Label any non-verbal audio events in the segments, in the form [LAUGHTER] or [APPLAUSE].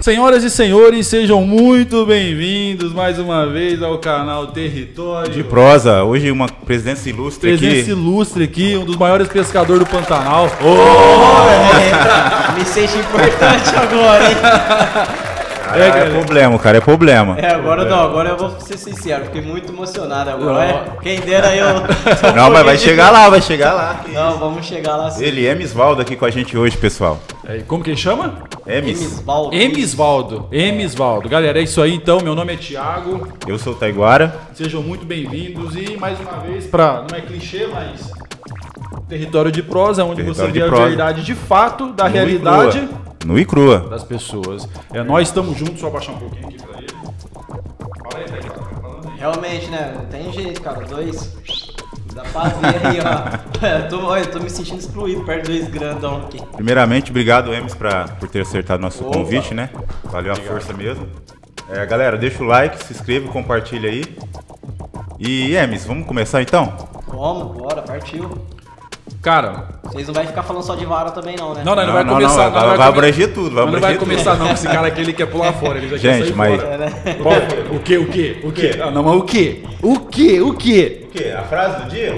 Senhoras e senhores, sejam muito bem-vindos mais uma vez ao canal Território. De prosa, hoje uma presença ilustre Presença aqui. ilustre aqui, um dos maiores pescadores do Pantanal. [LAUGHS] Me sente importante agora, hein? É, é problema, cara, é problema. É, agora não, agora eu vou ser sincero, fiquei muito emocionado agora. É, quem dera eu. [LAUGHS] [LAUGHS] Não, mas vai chegar lá, vai chegar lá. Não, vamos chegar lá sim. Ele é Misvaldo aqui com a gente hoje, pessoal. É, como que ele chama? Emis. Emisvaldo. Emisvaldo. Emisvaldo. Galera, é isso aí então. Meu nome é Thiago. Eu sou o Taiguara. Sejam muito bem-vindos e mais uma vez para não é clichê, mas território de prosa, onde Território você vê a prosa. verdade de fato da e realidade crua. Nu e crua. das pessoas. É, nós estamos juntos, só abaixar um pouquinho aqui pra ele. Fala aí, falando aí. Realmente, né? Não tem jeito, cara. Dois. Dá pra ver aí, ó. [LAUGHS] Eu tô, olha, eu tô me sentindo excluído perto de dois grandão aqui. Primeiramente, obrigado, Emis, pra, por ter acertado nosso Opa. convite, né? Valeu a força mesmo. É, galera, deixa o like, se inscreve, compartilha aí. E, Emis, vamos começar então? Vamos, bora, partiu. Cara, Vocês não vai ficar falando só de vara também, não, né? não, não, ele Não, vai não, começar. não, vai- come- vai abranger tudo, vai mas não vai abranger tudo. começar não, esse cara aqui ele quer pular fora, ele já quer Gente, sair mas- fora. É, né? O que, o que, o que? Ah, não, mas o que? O que, o que? O quê? A frase do dia?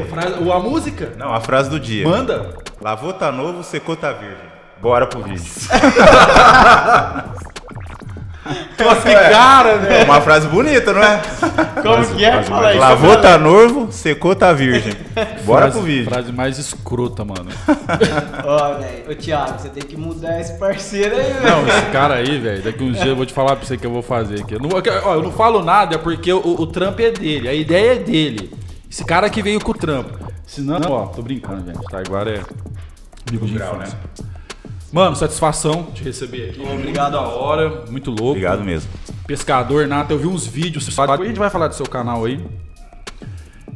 A música? Não, a frase do dia. Manda. Lavou tá novo, secou tá virgem. Bora pro vídeo. [LAUGHS] Nossa, que cara, velho. É uma frase bonita, não é? Como que é? Fala aí. Lavou tá novo, secou tá virgem. Bora frase, pro vídeo. Frase mais escrota, mano. [LAUGHS] Ó, velho. Ô, Thiago, você tem que mudar esse parceiro aí, velho. Não, esse cara aí, velho, daqui uns dias eu vou te falar pra você que eu vou fazer aqui. Eu não, ó, eu não falo nada porque o, o trampo é dele, a ideia é dele. Esse cara que veio com o trampo. Senão, ó, tô brincando, gente, tá? Agora é amigo de Grau, infância. Mano, satisfação de receber aqui. Obrigado. Da hora, muito louco. Obrigado mesmo. Pescador nato, eu vi uns vídeos. Depois a gente vai falar do seu canal aí.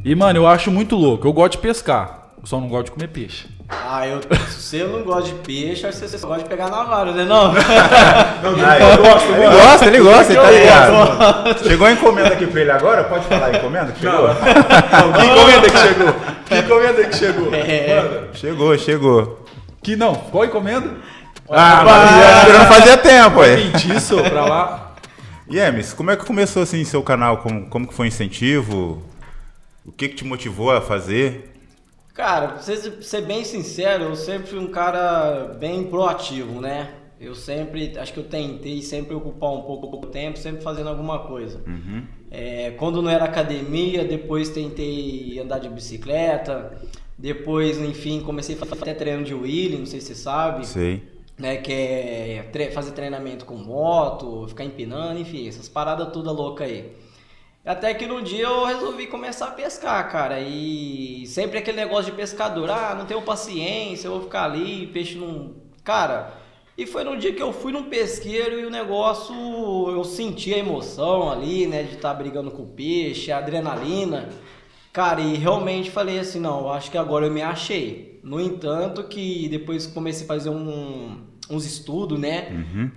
E, mano, eu acho muito louco. Eu gosto de pescar. Eu só não gosto de comer peixe. Ah, eu, se você não gosta de peixe, acho que você só gosta de pegar na vara, né? [LAUGHS] Não. eu gosto, ele gosta, ele gosta, ele tá ligado. Chegou a encomenda aqui pra ele agora? Pode falar a encomenda que chegou? [LAUGHS] Que encomenda que chegou? Que encomenda que chegou? É. Chegou, chegou. Que não, qual encomenda? Ah, mas já não fazia tempo, aí. Feitiço pra lá. E Emis, como é que começou assim seu canal? Como, como que foi o incentivo? O que que te motivou a fazer? Cara, pra ser, ser bem sincero, eu sempre fui um cara bem proativo, né? Eu sempre, acho que eu tentei sempre ocupar um pouco, pouco tempo, sempre fazendo alguma coisa. É, quando não era academia, depois tentei andar de bicicleta. Depois, enfim, comecei a fazer até treino de wheeling, não sei se você sabe. Sei. né, que é tre- fazer treinamento com moto, ficar empinando, enfim, essas paradas toda louca aí. Até que num dia eu resolvi começar a pescar, cara, e sempre aquele negócio de pescador, ah, não tenho paciência, eu vou ficar ali, peixe não... Cara, e foi num dia que eu fui num pesqueiro e o negócio, eu senti a emoção ali, né, de estar brigando com o peixe, a adrenalina, Cara, e realmente falei assim, não, eu acho que agora eu me achei. No entanto, que depois comecei a fazer um- uns estudos, né?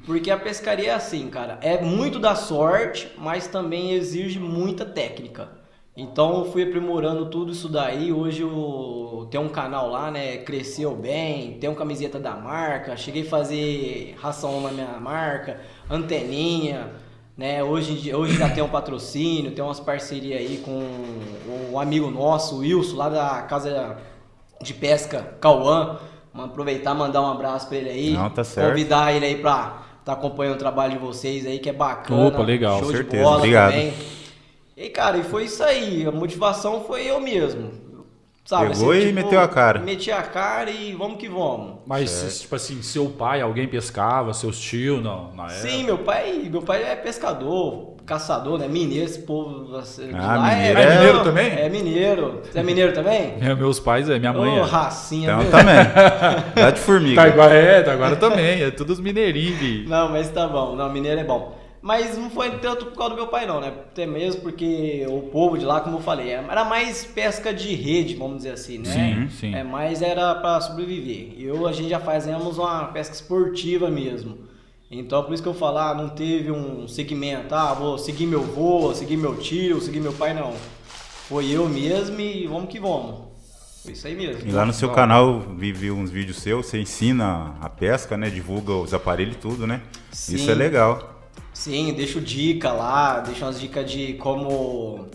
Porque a pescaria é assim, cara, é muito da sorte, mas também exige muita técnica. Então eu fui aprimorando tudo isso daí. Hoje eu tenho um canal lá, né? Cresceu bem, tenho camiseta da marca, cheguei a fazer ração na minha marca, anteninha. Né? Hoje, hoje já tem um patrocínio, tem umas parcerias aí com um amigo nosso, o Wilson, lá da casa de pesca Cauã. Vamos aproveitar e mandar um abraço pra ele aí. Não, tá certo. Convidar ele aí pra tá acompanhando o trabalho de vocês aí, que é bacana. Opa, legal, Show certeza, de bola obrigado. também. E cara, e foi isso aí. A motivação foi eu mesmo. Sabe, Pegou e meteu a cara. Meti a cara e vamos que vamos. Mas, tipo assim, seu pai, alguém pescava, seus tios, não, na época? Sim, meu pai, meu pai é pescador, caçador, né? Mineiro, esse povo assim, Ah, lá mineiro é, é- mineiro também? É mineiro. Você é mineiro também? [LAUGHS] É, meus pais, é, minha mãe Ô, é. racinha, Então também. [LAUGHS] Dá de formiga. Tá igual, é, tá agora também, é todos mineirinhos. de- Não, mas tá bom. Não, mineiro é bom. Mas não foi tanto por causa do meu pai, não, né? Até mesmo porque o povo de lá, como eu falei, era mais pesca de rede, vamos dizer assim, né? Sim, sim. É mais era pra sobreviver. Eu, a gente já fazemos uma pesca esportiva mesmo. Então, por isso que eu falar, não teve um segmento, ah, vou seguir meu avô, seguir meu tio, seguir meu pai, não. Foi eu mesmo e vamos que vamos. Foi isso aí mesmo. E lá no seu canal eu vi, vi uns vídeos seus, você ensina a pesca, né? Divulga os aparelhos e tudo, né? Sim. Isso é legal. Sim, deixo dica lá, deixo umas dicas de como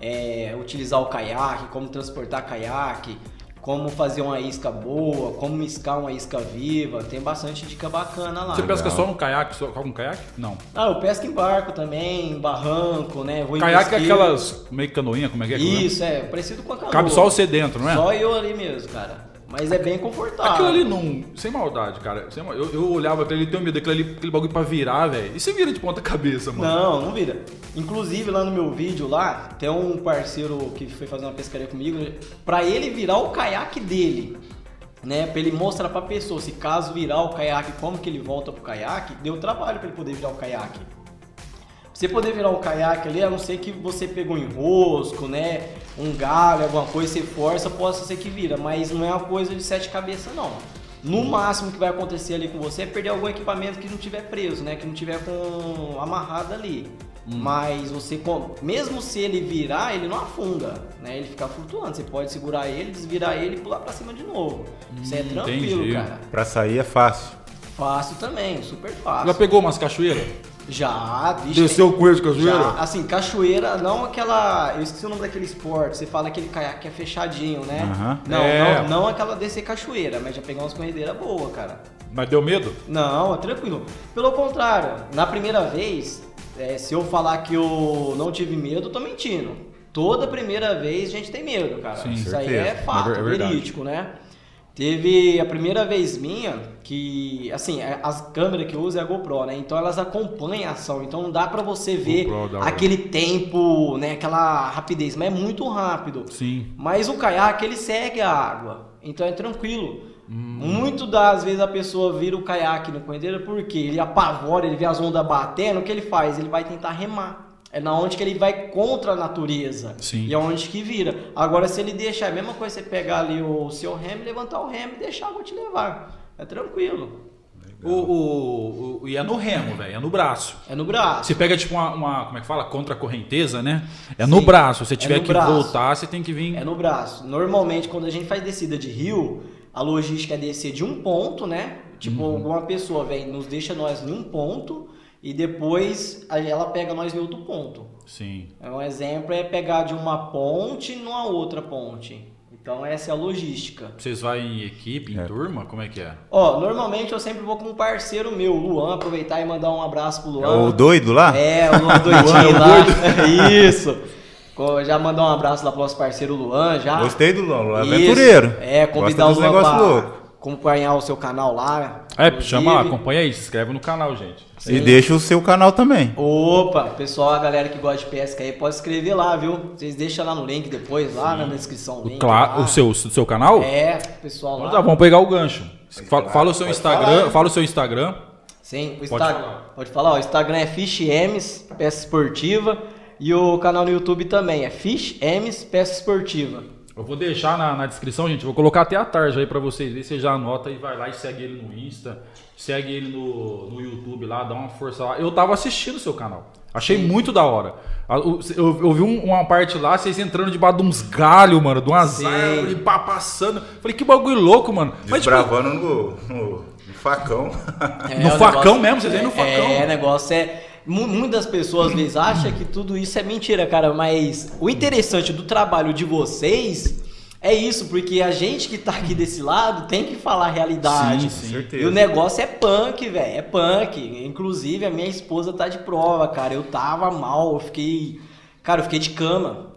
é, utilizar o caiaque, como transportar caiaque, como fazer uma isca boa, como iscar uma isca viva. Tem bastante dica bacana lá. Você pesca só no caiaque? Só com caiaque? Não. Ah, eu pesco em barco também, em barranco, né? Vou Caiaque é aquelas meio canoinha, como é que é? Isso, é, parecido com a canoa. Cabe só você dentro, não é? Só eu ali mesmo, cara. Mas é bem confortável. Aquilo ali não. Sem maldade, cara. Sem eu, eu olhava pra ele e tenho medo daquele ali, aquele bagulho pra virar, velho. E você vira de ponta cabeça, mano. Não, não vira. Inclusive lá no meu vídeo lá, tem um parceiro que foi fazer uma pescaria comigo, pra ele virar o caiaque dele, né? Pra ele mostrar pra pessoa se caso virar o caiaque, como que ele volta pro caiaque, deu trabalho pra ele poder virar o caiaque. Você poder virar um caiaque ali, a não ser que você pegou um enrosco, né? Um galho, alguma coisa, você força, possa ser que vira. Mas não é uma coisa de sete cabeças, não. No máximo que vai acontecer ali com você é perder algum equipamento que não tiver preso, né? Que não tiver com amarrado ali. Mas você, com- mesmo se ele virar, ele não afunda, né? Ele fica flutuando. Você pode segurar ele, desvirar ele e pular pra cima de novo. Isso é Hum, tranquilo, entendi. cara. Pra sair é fácil. Fácil também, super fácil. Já pegou umas cachoeiras? Já, vixe, Desceu o coelho de cachoeira? Já, assim, cachoeira, não aquela. Eu esqueci o nome daquele esporte. Você fala aquele caiaque que é fechadinho, né? Aham. Não, É. não, não aquela descer cachoeira, mas já pegar umas corredeiras boas, cara. Mas deu medo? Não, é tranquilo. Pelo contrário, na primeira vez, é, se eu falar que eu não tive medo, eu tô mentindo. Toda primeira vez a gente tem medo, cara. Sim, Isso aí certeza. é fato, É é verídico, né? Teve a primeira vez minha que, assim, é- as câmeras que eu uso é a GoPro, né? Então elas acompanham a ação. Então não dá pra você ver da hora. aquele tempo, né? Aquela rapidez, mas é muito rápido. Sim. Mas o caiaque ele segue a água, então é tranquilo. Hum. Muito das vezes a pessoa vira o caiaque no correndeiro porque ele apavora, ele vê as ondas batendo, o que ele faz? Ele vai tentar remar. É na onde que ele vai contra a natureza. Sim. E é onde que vira. Agora, se ele deixar, é a mesma coisa você pegar ali o seu remo, levantar o remo e deixar a água te levar. É tranquilo. O, o, o- e é no remo, velho. É no braço. É no braço. Você pega tipo uma, uma- como é que fala? Contra a correnteza, né? É no Sim. braço. Se você É tiver no que braço. voltar, você tem que vir. É no braço. Normalmente, quando a gente faz descida de rio, a logística é descer de um ponto, né? Tipo, Uhum. alguma pessoa vem, nos deixa nós em um ponto e depois a- ela pega nós em outro ponto. Sim. É Um exemplo é pegar de uma ponte numa outra ponte. Então, essa é a logística. Vocês vão em equipe, em É. turma? Como é que é? Ó, normalmente eu sempre vou com um parceiro meu, o Luan, aproveitar e mandar um abraço pro É Luan. o doido lá? É, o Luan [LAUGHS] doidinho lá. [LAUGHS] Isso. Co- Já mandar um abraço lá pro nosso parceiro Luan, já. Gostei do Lolo, Isso. aventureiro. É, convidar Gosta o Luan negócios pra loucos. acompanhar o seu canal lá. É, inclusive. chama lá, acompanha aí, se inscreve no canal, gente. E deixa o seu canal também. Opa, pessoal, a galera que gosta de pesca aí, pode escrever lá, viu? Vocês deixam lá no link depois, lá na descrição. O, link Claro, lá. o seu, o seu canal? É, pessoal Então lá. tá, vamos pegar o gancho. Fala, fala o seu Pode Instagram, falar. fala o seu Instagram. Sim, o Pode Instagram. falar. Pode falar, ó, o Instagram é Fish M's, Pesca Esportiva. E o canal no YouTube também é Fish M's, Pesca Esportiva. Eu vou deixar na, na descrição, gente. Vou colocar até a tarde aí pra vocês verem. Você já anota e vai lá e segue ele no Insta. Segue ele no, no YouTube lá, dá uma força lá. Eu tava assistindo o seu canal. Achei muito da hora. O- Eu, eu vi um- uma parte lá, vocês entrando debaixo de uns galhos, mano, de umas árvores, pá, passando. Falei, que bagulho louco, mano. Mas, tipo, Desbravando no, no, no facão. É, [LAUGHS] No o facão mesmo? Vocês vêm no facão? É, negócio é. Mu- Muitas pessoas às vezes acham que tudo isso é mentira, cara, mas o interessante do trabalho de vocês é isso, porque a gente que tá aqui desse lado tem que falar a realidade. Sim, sim. Certeza. E o negócio é punk, velho, é punk. Inclusive, a minha esposa tá de prova, cara. Eu tava mal, eu fiquei. Cara, eu fiquei de cama.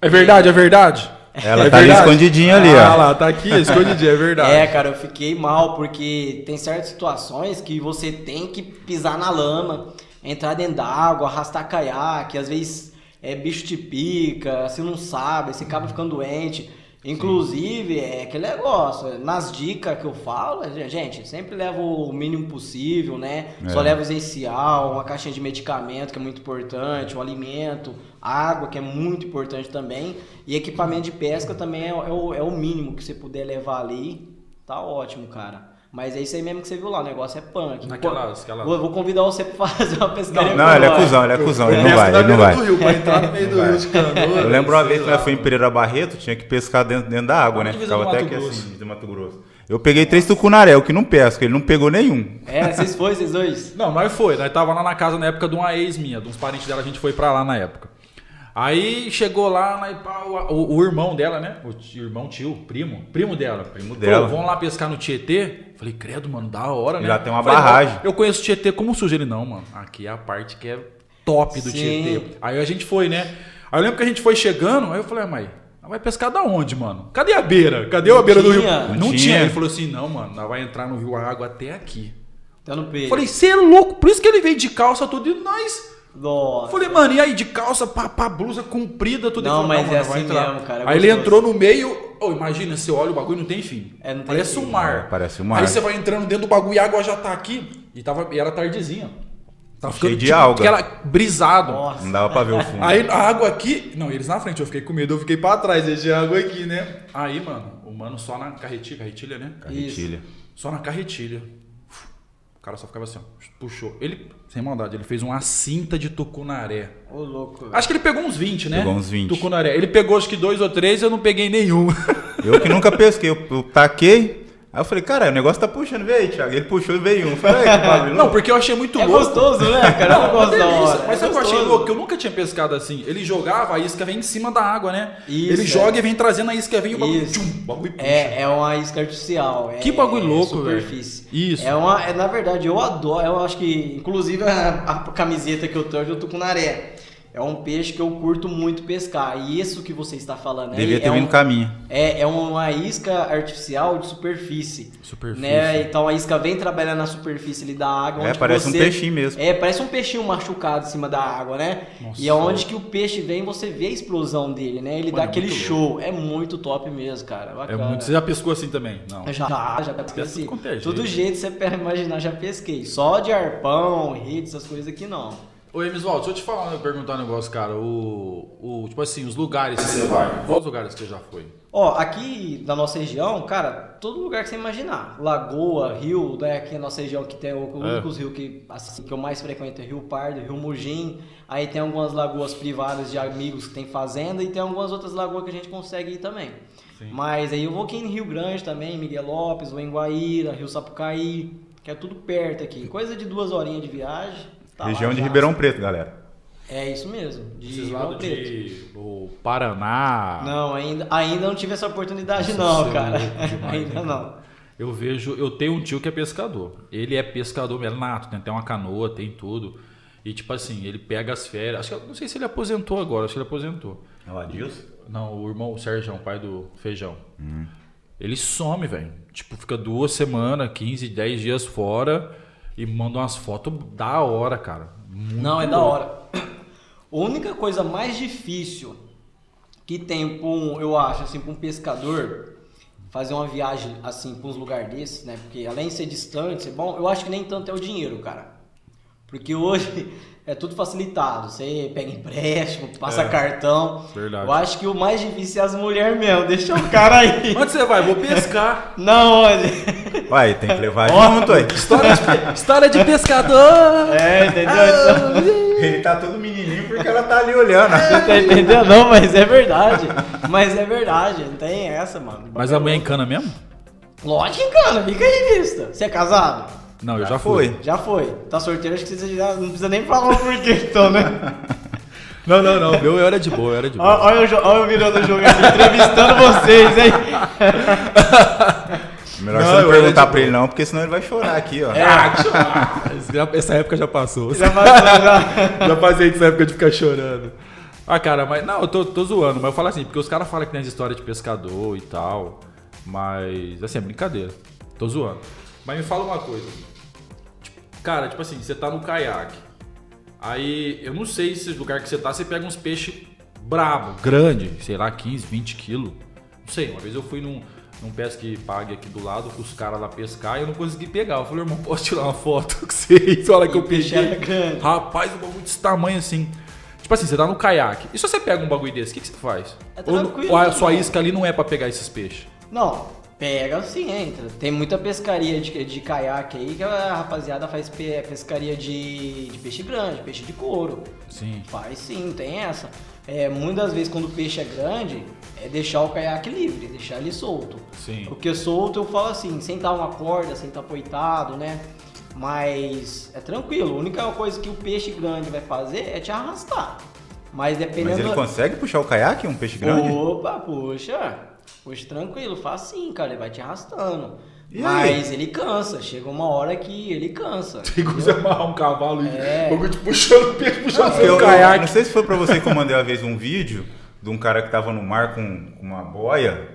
é verdade, é verdade. Ela É tá ali verdade? escondidinha ali, Ah ó. lá, tá aqui, escondidinho, é verdade. [LAUGHS] É, cara, eu fiquei mal porque tem certas situações que você tem que pisar na lama, entrar dentro d'água, arrastar caiaque, às vezes é bicho te pica, você não sabe, você acaba ficando doente. Inclusive, é aquele negócio, nas dicas que eu falo, gente, sempre leva o mínimo possível, né? Só É. leva o essencial, uma caixinha de medicamento que é muito importante, um alimento, água que é muito importante também, e equipamento de pesca também é, é o, é o mínimo que você puder levar ali, tá ótimo, cara. Mas é isso aí mesmo que você viu lá, o negócio é punk. Naquelas- aquelas- Vou, vou convidar você pra fazer uma pescaria. Não, com ele é cuzão, ele é cuzão, ele não vai, ele não vai. do rio, pra entrar no meio do rio de canoa. Eu lembro uma vez que nós fomos em Pereira Barreto, tinha que pescar dentro, dentro da água, né? Ficava até aqui assim, de Mato Grosso. Eu peguei três tucunaré, o que não pesca, ele não pegou nenhum. É, vocês foram, vocês dois? Não, nós foi. Nós tava lá na casa na época de uma ex minha, de uns parentes dela, a gente foi pra lá na época. Aí chegou lá, né, pá, o, o- o irmão dela, né? O tio- irmão, tio, primo, primo dela. Primo Falou, dela. vamos lá pescar no Tietê? Falei, credo, mano, da hora, né? Já tem uma Falei, barragem. Eu conheço o Tietê como sujo. Ele, não, mano, aqui é a parte que é top do Sim. Tietê. Aí a gente foi, né? Aí eu lembro que a gente foi chegando, aí eu falei, ah, mãe, nós vai pescar da onde, mano? Cadê a beira? Cadê a beira do rio? tinha. Não, Não tinha. tinha. Ele falou assim, não, mano, nós vai entrar no rio a água até aqui. Tá no peito. Falei, você é louco? Por isso que ele veio de calça tudo e nós. Nossa. Falei, mano, e aí de calça, pá, pá, blusa comprida, tudo Não, mas falou, é vai assim mesmo, cara, é Aí ele entrou no meio, ô, imagina, você olha o bagulho não tem fim. É, não tem parece fim. um mar. É, parece um mar. Aí você vai entrando dentro do bagulho e a água já tá aqui. E, tava, e era tardezinha. Tava Cheio ficando, de alga. Aquela brisado. Nossa. Não dava pra ver o fundo. Aí a água aqui. Não, eles na frente, eu fiquei com medo, eu fiquei pra trás, deixei a água aqui, né? Aí, mano, o mano só na carretilha, carretilha, né? Carretilha. Só na carretilha. O cara só ficava assim, ó. Puxou. Ele, sem maldade, ele fez uma cinta de tucunaré. Ô, louco. Acho que ele pegou uns 20, né? Pegou uns 20. Tucunaré. Ele pegou acho que dois ou três, eu não peguei nenhum. [LAUGHS] Eu que nunca pesquei, eu, eu taquei. Aí eu falei, cara, o negócio tá puxando, veio aí, Thiago. Ele puxou e veio um. Eu falei, "Ai, que bagulho Não, louco." porque eu achei muito É louco. gostoso, né, cara? Eu Não, gosto da delícia. hora. Mas É sabe o que eu achei louco? Que eu nunca tinha pescado assim. Ele jogava, a isca vem em cima da água, né? Isso, ele é. joga e vem trazendo a isca, vem e o bagulho, tchum, bagulho puxa. É, é uma isca artificial. é- Que bagulho é louco, Superfície. velho. Isso. É uma, é, na verdade, eu adoro. Eu acho que, inclusive, a, a camiseta que eu tenho é do tucunaré. É um peixe que eu curto muito pescar. E isso que você está falando aí Devia ter é vindo um, caminho. É, é uma isca artificial de superfície. Superfície. Né? Então a isca vem trabalhar na superfície ali da água. É, parece um você- peixinho mesmo. É, parece um peixinho machucado em cima da água, né? Nossa. E é onde que o peixe vem, você vê a explosão dele, né? Ele Mano, dá é aquele show. É muito top mesmo, cara. É Bacana. muito. Você já pescou assim também? Não. Já, já, já pesquei assim. tudo é. Todo jeito você pode imaginar, já pesquei. Só de arpão, rede, essas coisas aqui não. Ô, Emisvaldo, deixa eu te falar, perguntar um negócio, cara. O, o, tipo assim, os lugares que você vai. Quais lugares que você já foi? Ó, aqui na nossa região, cara, todo lugar que você imaginar. Lagoa, rio, né? Aqui na nossa região que tem o- os É. únicos rios que, assim, que eu mais frequento é Rio Pardo, Rio Mugim. Aí tem algumas lagoas privadas de amigos que tem fazenda e tem algumas outras lagoas que a gente consegue ir também. Mas aí eu vou aqui em Rio Grande também, Miguel Lopes, vou em Guaíra, Rio Sapucaí, que é tudo perto aqui. Coisa de duas horinhas de viagem. Tá lá Região de já. Ribeirão Preto, galera. É isso mesmo, de Esses Ribeirão Preto. de. O Paraná. Não, ainda, ainda não tive essa oportunidade Nossa, não, é cara. [LAUGHS] demais, ainda hein? não. Eu vejo, eu tenho um tio que é pescador. Ele é pescador mesmo, nato, tem até uma canoa, tem tudo. E tipo assim, ele pega as férias. Acho que não sei se ele aposentou agora, acho que ele aposentou. É o Adilson? Não, o irmão, o Sérgio, pai do Feijão. Ele some, velho. Tipo, fica duas semanas, 15, 10 dias fora e manda umas fotos da hora, cara. Muito Não, é da hora. A única coisa mais difícil que tem pra um, eu acho, assim, pra um pescador fazer uma viagem assim pra uns lugares desses, né? Porque além de ser distante, ser bom, eu acho que nem tanto é o dinheiro, cara. Porque hoje é tudo facilitado. Você pega empréstimo, passa É, cartão. verdade. Eu acho que o mais difícil é as mulheres mesmo. Deixa o cara aí. [LAUGHS] Onde você vai? Vou pescar. [LAUGHS] Não, olha. Uai, tem que levar junto aí. [LAUGHS] História de, história de pescador. É, entendeu? Então, Ele tá todo menininho porque ela tá ali olhando. Você tá entendendo? Não, mas é verdade. Mas é verdade, não tem essa, mano. Mas a mulher encana mesmo? Lógico que encana, fica aí, vista. Você é casado? Não, eu Já já fui. foi. Já foi. Tá sorteiro, acho que você já não precisa nem falar o porquê, então, né? [LAUGHS] Não, não, não. Meu eu era de boa, eu era de boa. Olha olha eu virando o jogo aqui, entrevistando vocês, hein? [LAUGHS] Melhor Não, você não perguntar pra ele não, porque senão ele vai chorar aqui, ó. É. [LAUGHS] Essa época já passou. Já passou, já. Já passei dessa época de ficar chorando. Ah, cara, mas. Não, eu tô, tô zoando, mas eu falo assim, porque os caras falam que tem as histórias de pescador e tal. Mas, assim, é brincadeira. Tô zoando. Mas me fala uma coisa. Cara, tipo assim, você tá no caiaque. Aí, eu não sei se o lugar que você tá, você pega uns peixes brabo, grande, sei lá, 15, 20 quilos. Não sei, uma vez eu fui num, num pesque pague aqui do lado com os caras lá pescar e eu não consegui pegar. Eu falei, irmão, posso tirar uma foto com vocês? [LAUGHS] Olha que E eu o peixe peguei. grande. Rapaz, um bagulho desse tamanho assim. Tipo assim, você tá no caiaque. E se você pega um bagulho desse, o que, que você faz? É ou, tranquilo, ou a sua isca ali não é pra pegar esses peixes? Não, Pega sim, entra. Tem muita pescaria de, de caiaque aí que a rapaziada faz pe- pescaria de, de peixe grande, peixe de couro. Sim. Faz sim, tem essa. É, muitas vezes quando o peixe é grande, é deixar o caiaque livre, deixar ele solto. Sim. Porque solto eu falo assim, sem estar uma corda, sem estar poitado, né? Mas é tranquilo, a única coisa que o peixe grande vai fazer é te arrastar. Mas dependendo. Mas ele consegue puxar o caiaque, um peixe grande? Opa, puxa. Puxa tranquilo, faz sim, cara. Ele vai te arrastando. E Mas ele cansa. Chega uma hora que ele cansa. [LAUGHS] Tem como você amarrar um cavalo e É. bagulho te puxando o peixe, puxando Eu, seu eu- caiaque. não sei se foi pra você que eu mandei uma vez um vídeo de um cara que tava no mar com com uma boia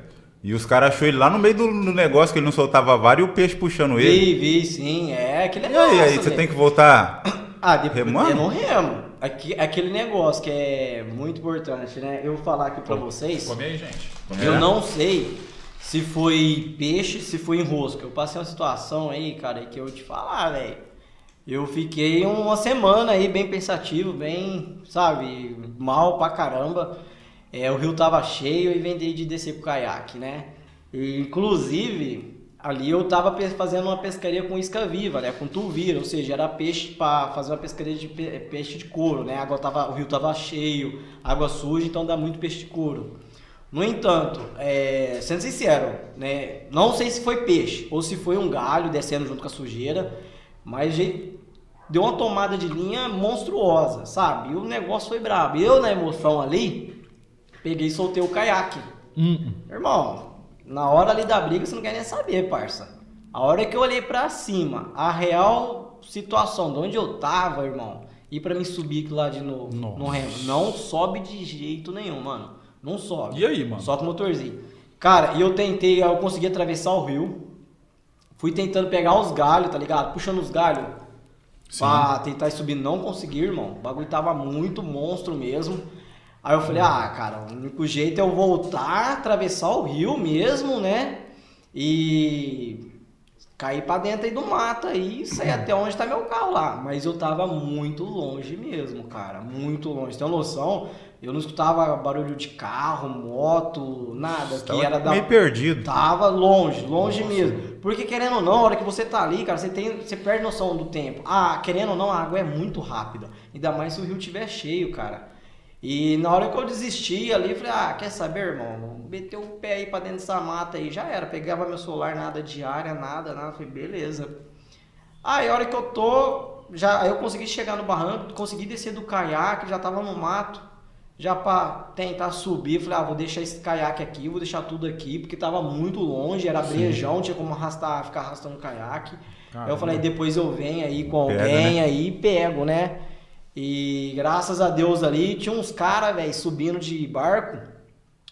e os caras achou ele lá no meio do, do negócio que ele não soltava vara e o peixe puxando ele. Vi, vi, sim. É aquele E negócio. aí, aí você né? tem que voltar. Ah, depois remando? eu não remo. Aqui, aquele negócio que é muito importante, né? Eu vou falar aqui pra vocês. Come aí, gente. Eu É? não sei se foi peixe, se foi enrosco. Eu passei uma situação aí, cara, que eu vou te falar, velho. Eu fiquei uma semana aí bem pensativo, bem, sabe, mal pra caramba. É, o rio tava cheio e vendei de descer com o caiaque, né? E, inclusive, ali eu tava pe- fazendo uma pescaria com isca viva, né? Com tuvira, ou seja, era peixe para fazer uma pescaria de pe- peixe de couro, né? A água tava, o rio tava cheio, água suja, então dá muito peixe de couro. No entanto, é, sendo sincero, né, não sei se foi peixe ou se foi um galho descendo junto com a sujeira, mas deu uma tomada de linha monstruosa, sabe? E o negócio foi brabo. Eu, na emoção ali, peguei e soltei o caiaque. Hum, Irmão, na hora ali da briga você não quer nem saber, parça. A hora que eu olhei pra cima, a real situação de onde eu tava, irmão, e pra mim subir aquilo lá de novo Nossa. no remo, não sobe de jeito nenhum, mano. Não sobe. E aí, mano? Só com o motorzinho. Cara, e eu tentei, eu consegui atravessar o rio. Fui tentando pegar os galhos, tá ligado? Puxando os galhos. Sim. Pra tentar subir, não consegui, irmão. O bagulho tava muito monstro mesmo. Aí eu falei, ah, cara, o único jeito é eu voltar, atravessar o rio mesmo, né? E cair pra dentro aí do mato aí e sair até onde tá meu carro lá. Mas eu tava muito longe mesmo, cara. Muito longe. Tem uma noção? Eu não escutava barulho de carro, moto, nada. Que Tava era da meio perdido. Tava longe, longe mesmo. Porque querendo ou não, a hora que você tá ali, cara, você tem, você perde noção do tempo. Ah, querendo ou não, a água é muito rápida. Ainda mais se o rio tiver cheio, cara. E na hora que eu desisti ali, falei, ah, quer saber, irmão? Meteu o pé aí pra dentro dessa mata aí, já era. Pegava meu celular, nada diária, nada, nada. Falei, beleza. Aí a hora que eu tô, já aí eu consegui chegar no barranco, consegui descer do caiaque, já tava no mato, já pra tentar subir, falei, ah, vou deixar esse caiaque aqui, vou deixar tudo aqui, porque tava muito longe, era brejão, tinha como arrastar, ficar arrastando o caiaque. Aí eu falei, depois eu venho aí com Pega, alguém né? aí e pego, né? E graças a Deus ali, tinha uns caras, velho, subindo de barco.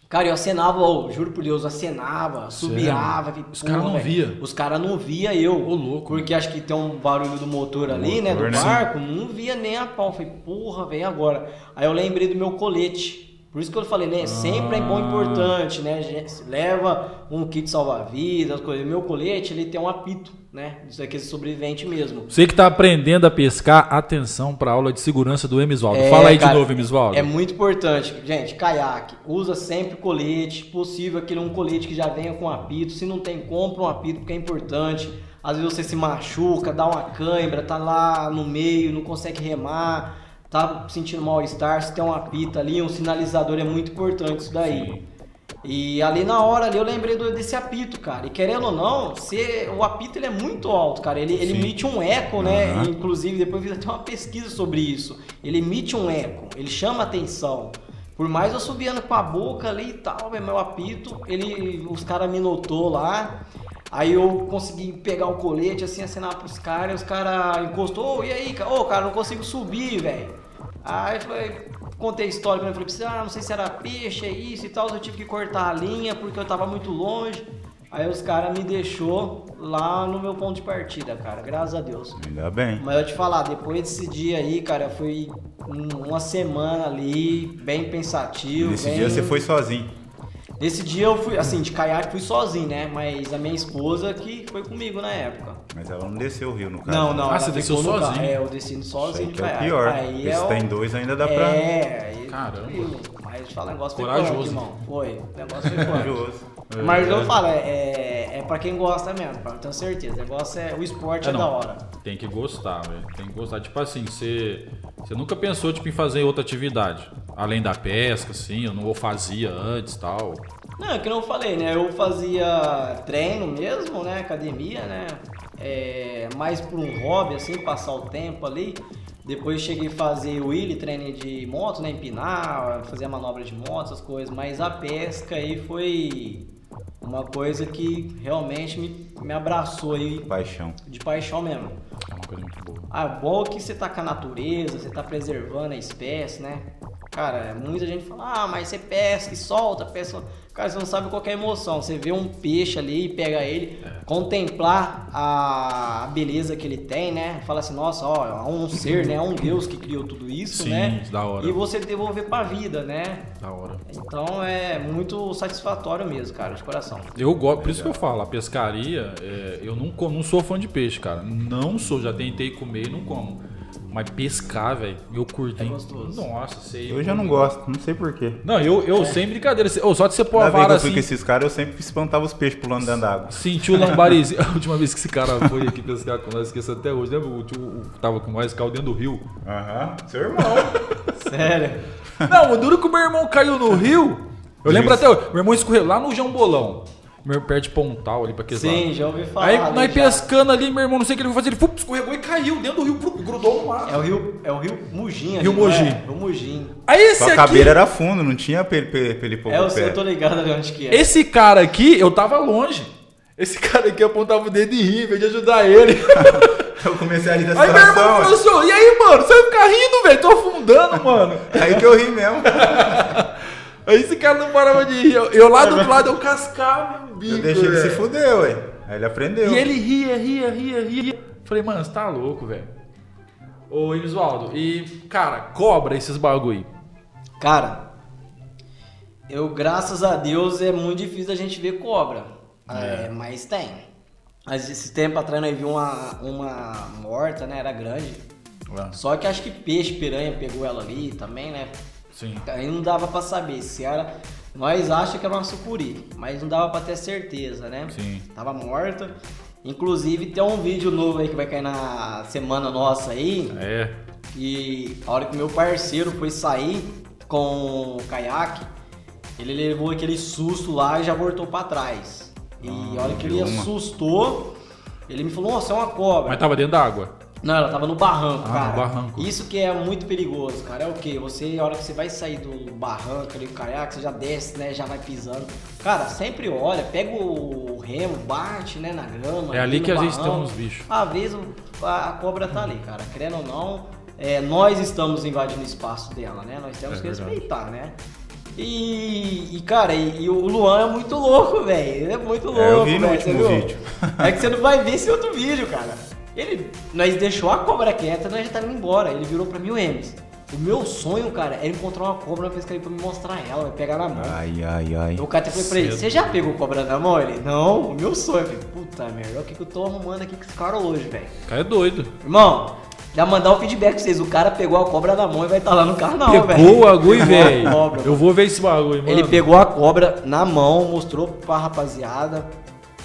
Cara, eu acenava, ô, juro por Deus, eu acenava, subiava. que Os porra, cara não velho. via? Os caras não via eu. Ô, louco. Porque acho que tem um barulho do motor ali, né? Do Motor, né? barco. Não via nem a pau. Falei, porra, vem agora. Aí eu lembrei do meu colete. Por isso que eu falei, né? Sempre é bom Ah. importante, né? Leva um kit salva-vidas, coisa. Meu colete, ele tem um apito, né? Isso aqui é sobrevivente mesmo. Você que tá aprendendo a pescar, atenção pra aula de segurança do Emisvaldo. É, Fala aí cara, de novo, Emisvaldo. É muito importante, gente, caiaque. Usa sempre colete, possível aquele um colete que já venha com apito. Se não tem, compra um apito porque é importante. Às vezes você se machuca, dá uma cãibra, tá lá no meio, não consegue remar, tá sentindo mal-estar, se tem um apito ali, um sinalizador é muito importante isso daí. E ali na hora ali eu lembrei do- desse apito, cara. E querendo ou não, se, o apito ele é muito alto, cara. Ele, ele Sim. emite um eco, né? Aham. Inclusive, depois eu fiz até uma pesquisa sobre isso. Ele emite um eco, ele chama atenção. Por mais eu subindo com a boca ali e tal, meu apito, ele, os caras me notou lá. Aí eu consegui pegar o colete, assim, acenar pros caras, os caras encostou, "Ô, e aí? Ô, cara, não consigo subir, velho. Aí falei, contei a história pra ele, falei, pra você, ah, não sei se era peixe, é isso e tal, eu tive que cortar a linha porque eu tava muito longe. Aí os caras me deixou lá no meu ponto de partida, cara, graças a Deus. Ainda bem. Mas eu te falar, depois desse dia aí, cara, foi um- uma semana ali, bem pensativo. Nesse bem... dia você foi sozinho. Nesse dia eu fui, assim, de caiaque fui sozinho, né? Mas a minha esposa que foi comigo na época. Mas ela não desceu o rio, no caso. Não, não. Ah, você desceu no sozinho? carro. É, eu desci Isso sozinho aí de que é o caiaque. pior. Aí é se o... tem dois ainda dá pra... É, aí... Caramba. Mas deixa eu falar, o negócio foi Corajoso. punk, irmão. Foi. O negócio foi. Corajoso. Mas eu falo, é, é, é pra quem gosta mesmo, eu tenho certeza. O negócio é. O esporte é, É, não. da hora. Tem que gostar, velho. Tem que gostar. Tipo assim, você, você nunca pensou tipo, em fazer outra atividade? Além da pesca, assim, eu não ou fazia antes tal. Não, é que eu falei, né? Eu fazia treino mesmo, né? Academia, né? É, mais por um hobby, assim, passar o tempo ali. Depois cheguei a fazer o Willy, treino de moto, né? Empinar, fazer a manobra de moto, essas coisas. Mas a pesca aí foi uma coisa que realmente me, me abraçou aí Paixão. de paixão mesmo. É uma coisa muito boa. Ah, bom que você tá com a natureza, você tá preservando a espécie, né? Cara, muita gente fala, ah, mas você pesca e solta, pesca. Cara, você não sabe qual que é a emoção. Você vê um peixe ali e pega ele, contemplar a beleza que ele tem, né? Fala assim, nossa, ó, é um ser, né? É um Deus que criou tudo isso, Sim, né? da hora. E você devolver pra vida, né? Da hora. Então é muito satisfatório mesmo, cara, de coração. Eu gosto, por isso que eu falo, a pescaria, é, eu não, como, não sou fã de peixe, cara. Não sou, já tentei comer e não como. Mas pescar, velho, eu curti. É gostoso. Nossa, sei. Eu já não gosto, não sei porquê. Não, eu, eu sem brincadeira. se- ô, só de você pôr a Na vez que vara eu fui assim. com esses caras, eu sempre espantava os peixes pulando dentro d'água. Senti o lambarizinho. [LAUGHS] A última vez que esse cara foi aqui pescar com nós, esqueço até hoje, lembra? O tio tava com nós, caiu dentro do rio. Aham, seu irmão. [LAUGHS] Sério? Não, o duro que o meu irmão caiu no rio. Eu lembro Isso. até hoje. Meu irmão escorreu lá no Jambolão. Meu perto de Pontal ali pra aquele Sim, lado. já ouvi falar. Aí né, nós já. pescando ali, meu irmão, não sei o que ele foi fazer. Ele fup, escorregou e caiu dentro do rio, grudou no mar. É o rio, é o rio Mugim. Rio ali, não é? Rio Mugim. Aí esse Sua aqui. cabeça era fundo, não tinha pôr É, o eu, sei, pé. eu tô ligado ali onde que é. Esse cara aqui, eu tava longe. Esse cara aqui apontava o dedo e ria, em vez de ajudar ele. [LAUGHS] Eu comecei a rir da Aí meu irmão situação. falou assim, "Ô, e aí, mano, você vai ficar rindo, velho? Tô afundando, mano. Aí que eu ri mesmo. [LAUGHS] Aí esse cara não parava de rir. Eu, eu lá do outro lado, eu cascava o bico. Eu deixei ele se fuder, ué. Aí ele aprendeu. E ele ria, ria, ria, ria. Falei, mano, você tá louco, velho. Ô, Elisvaldo, e, cara, cobra esses bagulho. Cara, eu, graças a Deus, é muito difícil a gente ver cobra. É, mas tem. Mas esse tempo atrás nós vimos uma, uma morta, né? Era grande. Só que acho que peixe, piranha pegou ela ali também, né? Sim. Aí não dava pra saber se era. Nós achamos que era uma sucuri, mas não dava pra ter certeza, né? Sim. Tava morta. Inclusive tem um vídeo novo aí que vai cair na semana nossa aí. É. E a hora que meu parceiro foi sair com o caiaque, ele levou aquele susto lá e já voltou pra trás. E a hora que ele uma. assustou, ele me falou, nossa, é uma cobra. Mas tava dentro da água. Não, ela tava no barranco, Ah, cara. no barranco. Isso que é muito perigoso, cara. É o quê? Você, a hora que você vai sair do barranco ali, do caiaque, você já desce, né? Já vai pisando. Cara, sempre olha, pega o remo, bate, né, na grama. É ali que às vezes barranco. tem uns bichos. Às vezes a, a cobra tá ali, cara. Querendo ou não, é, nós estamos invadindo o espaço dela, né? Nós temos É que verdade. respeitar, né? E, e, cara, e, e o Luan é muito louco, velho. Ele é muito louco, É, eu vi no velho, último vídeo. É que você não vai ver esse outro vídeo, cara. Ele, nós deixou a cobra quieta, nós já tá indo embora. Ele virou pra mim o Emes. O meu sonho, cara, era encontrar uma cobra na pescaria pra me mostrar ela, vai pegar na mão. Ai, ai, ai. Eu catei e falei pra ele, você já pegou cobra na mão? Ele, não, o meu sonho. Eu falei, puta merda, o que, que eu tô arrumando aqui com esse cara hoje, velho? O cara é doido. Irmão, já mandar o feedback pra vocês. O cara pegou a cobra na mão e vai estar lá no canal, velho. Pegou o bagulho, Pegou a velho. Eu vou ver esse bagulho, mano. ele pegou a cobra na mão, mostrou pra rapaziada.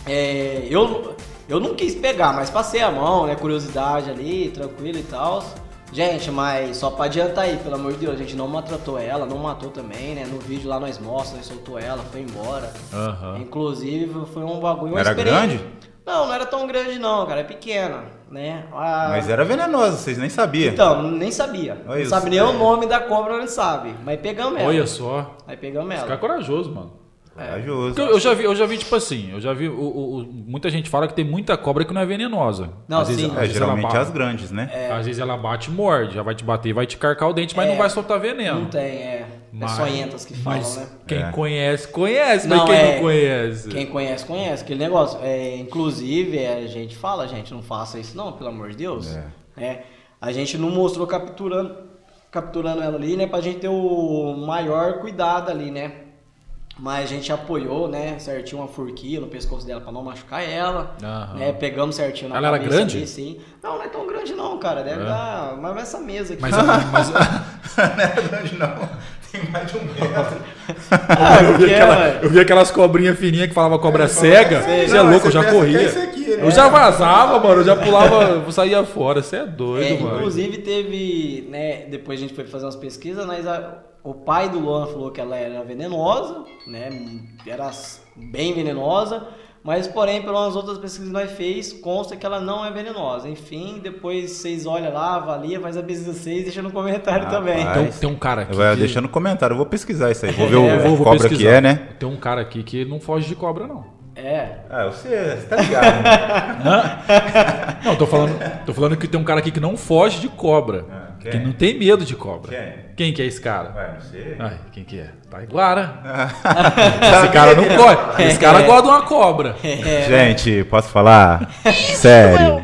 É, eu, eu não quis pegar, mas passei a mão, né? Curiosidade ali, tranquilo e tal. Gente, mas só pra adiantar aí, pelo amor de Deus, a gente não maltratou ela, não matou também, né? No vídeo lá nós mostramos, nós soltou ela, foi embora. Aham. Inclusive, foi um bagulho, Era grande? Não, não era tão grande não, cara, é pequena, né? A- Mas era venenosa, vocês nem sabiam. Então, nem sabia. Olha não sabe nem o é. nome da cobra, não sabe. Mas pegamos ela. Olha só. Aí pegamos ela. cara é corajoso, mano. Corajoso. Eu, já vi, eu já vi, tipo assim, eu já vi. o- o- o- muita gente fala que tem muita cobra que não é venenosa. Não, às vezes, sim. às É, vezes geralmente ela as bate, grandes, né? Às vezes ela bate e morde, já vai te bater, vai te carcar o dente, mas É. não vai soltar veneno. Não tem, é. Mas- é sonhentas que falam, mas né? Quem É. conhece, conhece, mas Não, quem é- não conhece. Quem conhece, conhece. Aquele negócio. É, inclusive, é, a gente fala, gente, não faça isso não, pelo amor de Deus. É. a gente não mostrou capturando, capturando ela ali, né? Pra gente ter o maior cuidado ali, né? Mas a gente apoiou, né? Certinho uma forquilha no pescoço dela pra não machucar ela. Aham. Né? Pegamos certinho na Ela era grande? ali, sim. Não, não é tão grande não, cara. Deve É. dar... Mas essa mesa aqui. Mas, [LAUGHS] mas, não é grande, não. mais de um [LAUGHS] metro. Ah, Eu vi, porque, aquela- eu vi aquelas cobrinhas fininhas que falava cobra cega. Sei, Você é louco, eu já é corria. aqui, né? Eu já vazava, mano. Eu já pulava, [LAUGHS] eu saía fora. Você é doido, É, mano. inclusive teve, né, depois a gente foi fazer umas pesquisas, mas a- o pai do Luan falou que ela era venenosa, né, era bem venenosa, mas porém pelas outras pesquisas que nós fez, consta que ela não é venenosa. Enfim, depois vocês olham lá, avalia, faz a pesquisa 6, deixa no comentário Rapaz. também. Tem, um- tem um cara aqui. Vai que- deixando no comentário, eu vou pesquisar isso aí. Vou ver o Eu vou, vou cobra que pesquisar. é, né? Tem um cara aqui que não foge de cobra, não. É. Ah, você, você tá ligado. né? [LAUGHS] Não, tô falando, tô falando que tem um cara aqui que não foge de cobra. Ah, quem? que não tem medo de cobra. Quem? Quem que é esse cara? Ué, não sei. Ai, quem que é? Taiguara. [LAUGHS] esse cara não corre. Esse cara gosta de uma cobra. Gente, posso falar? [LAUGHS] Sério.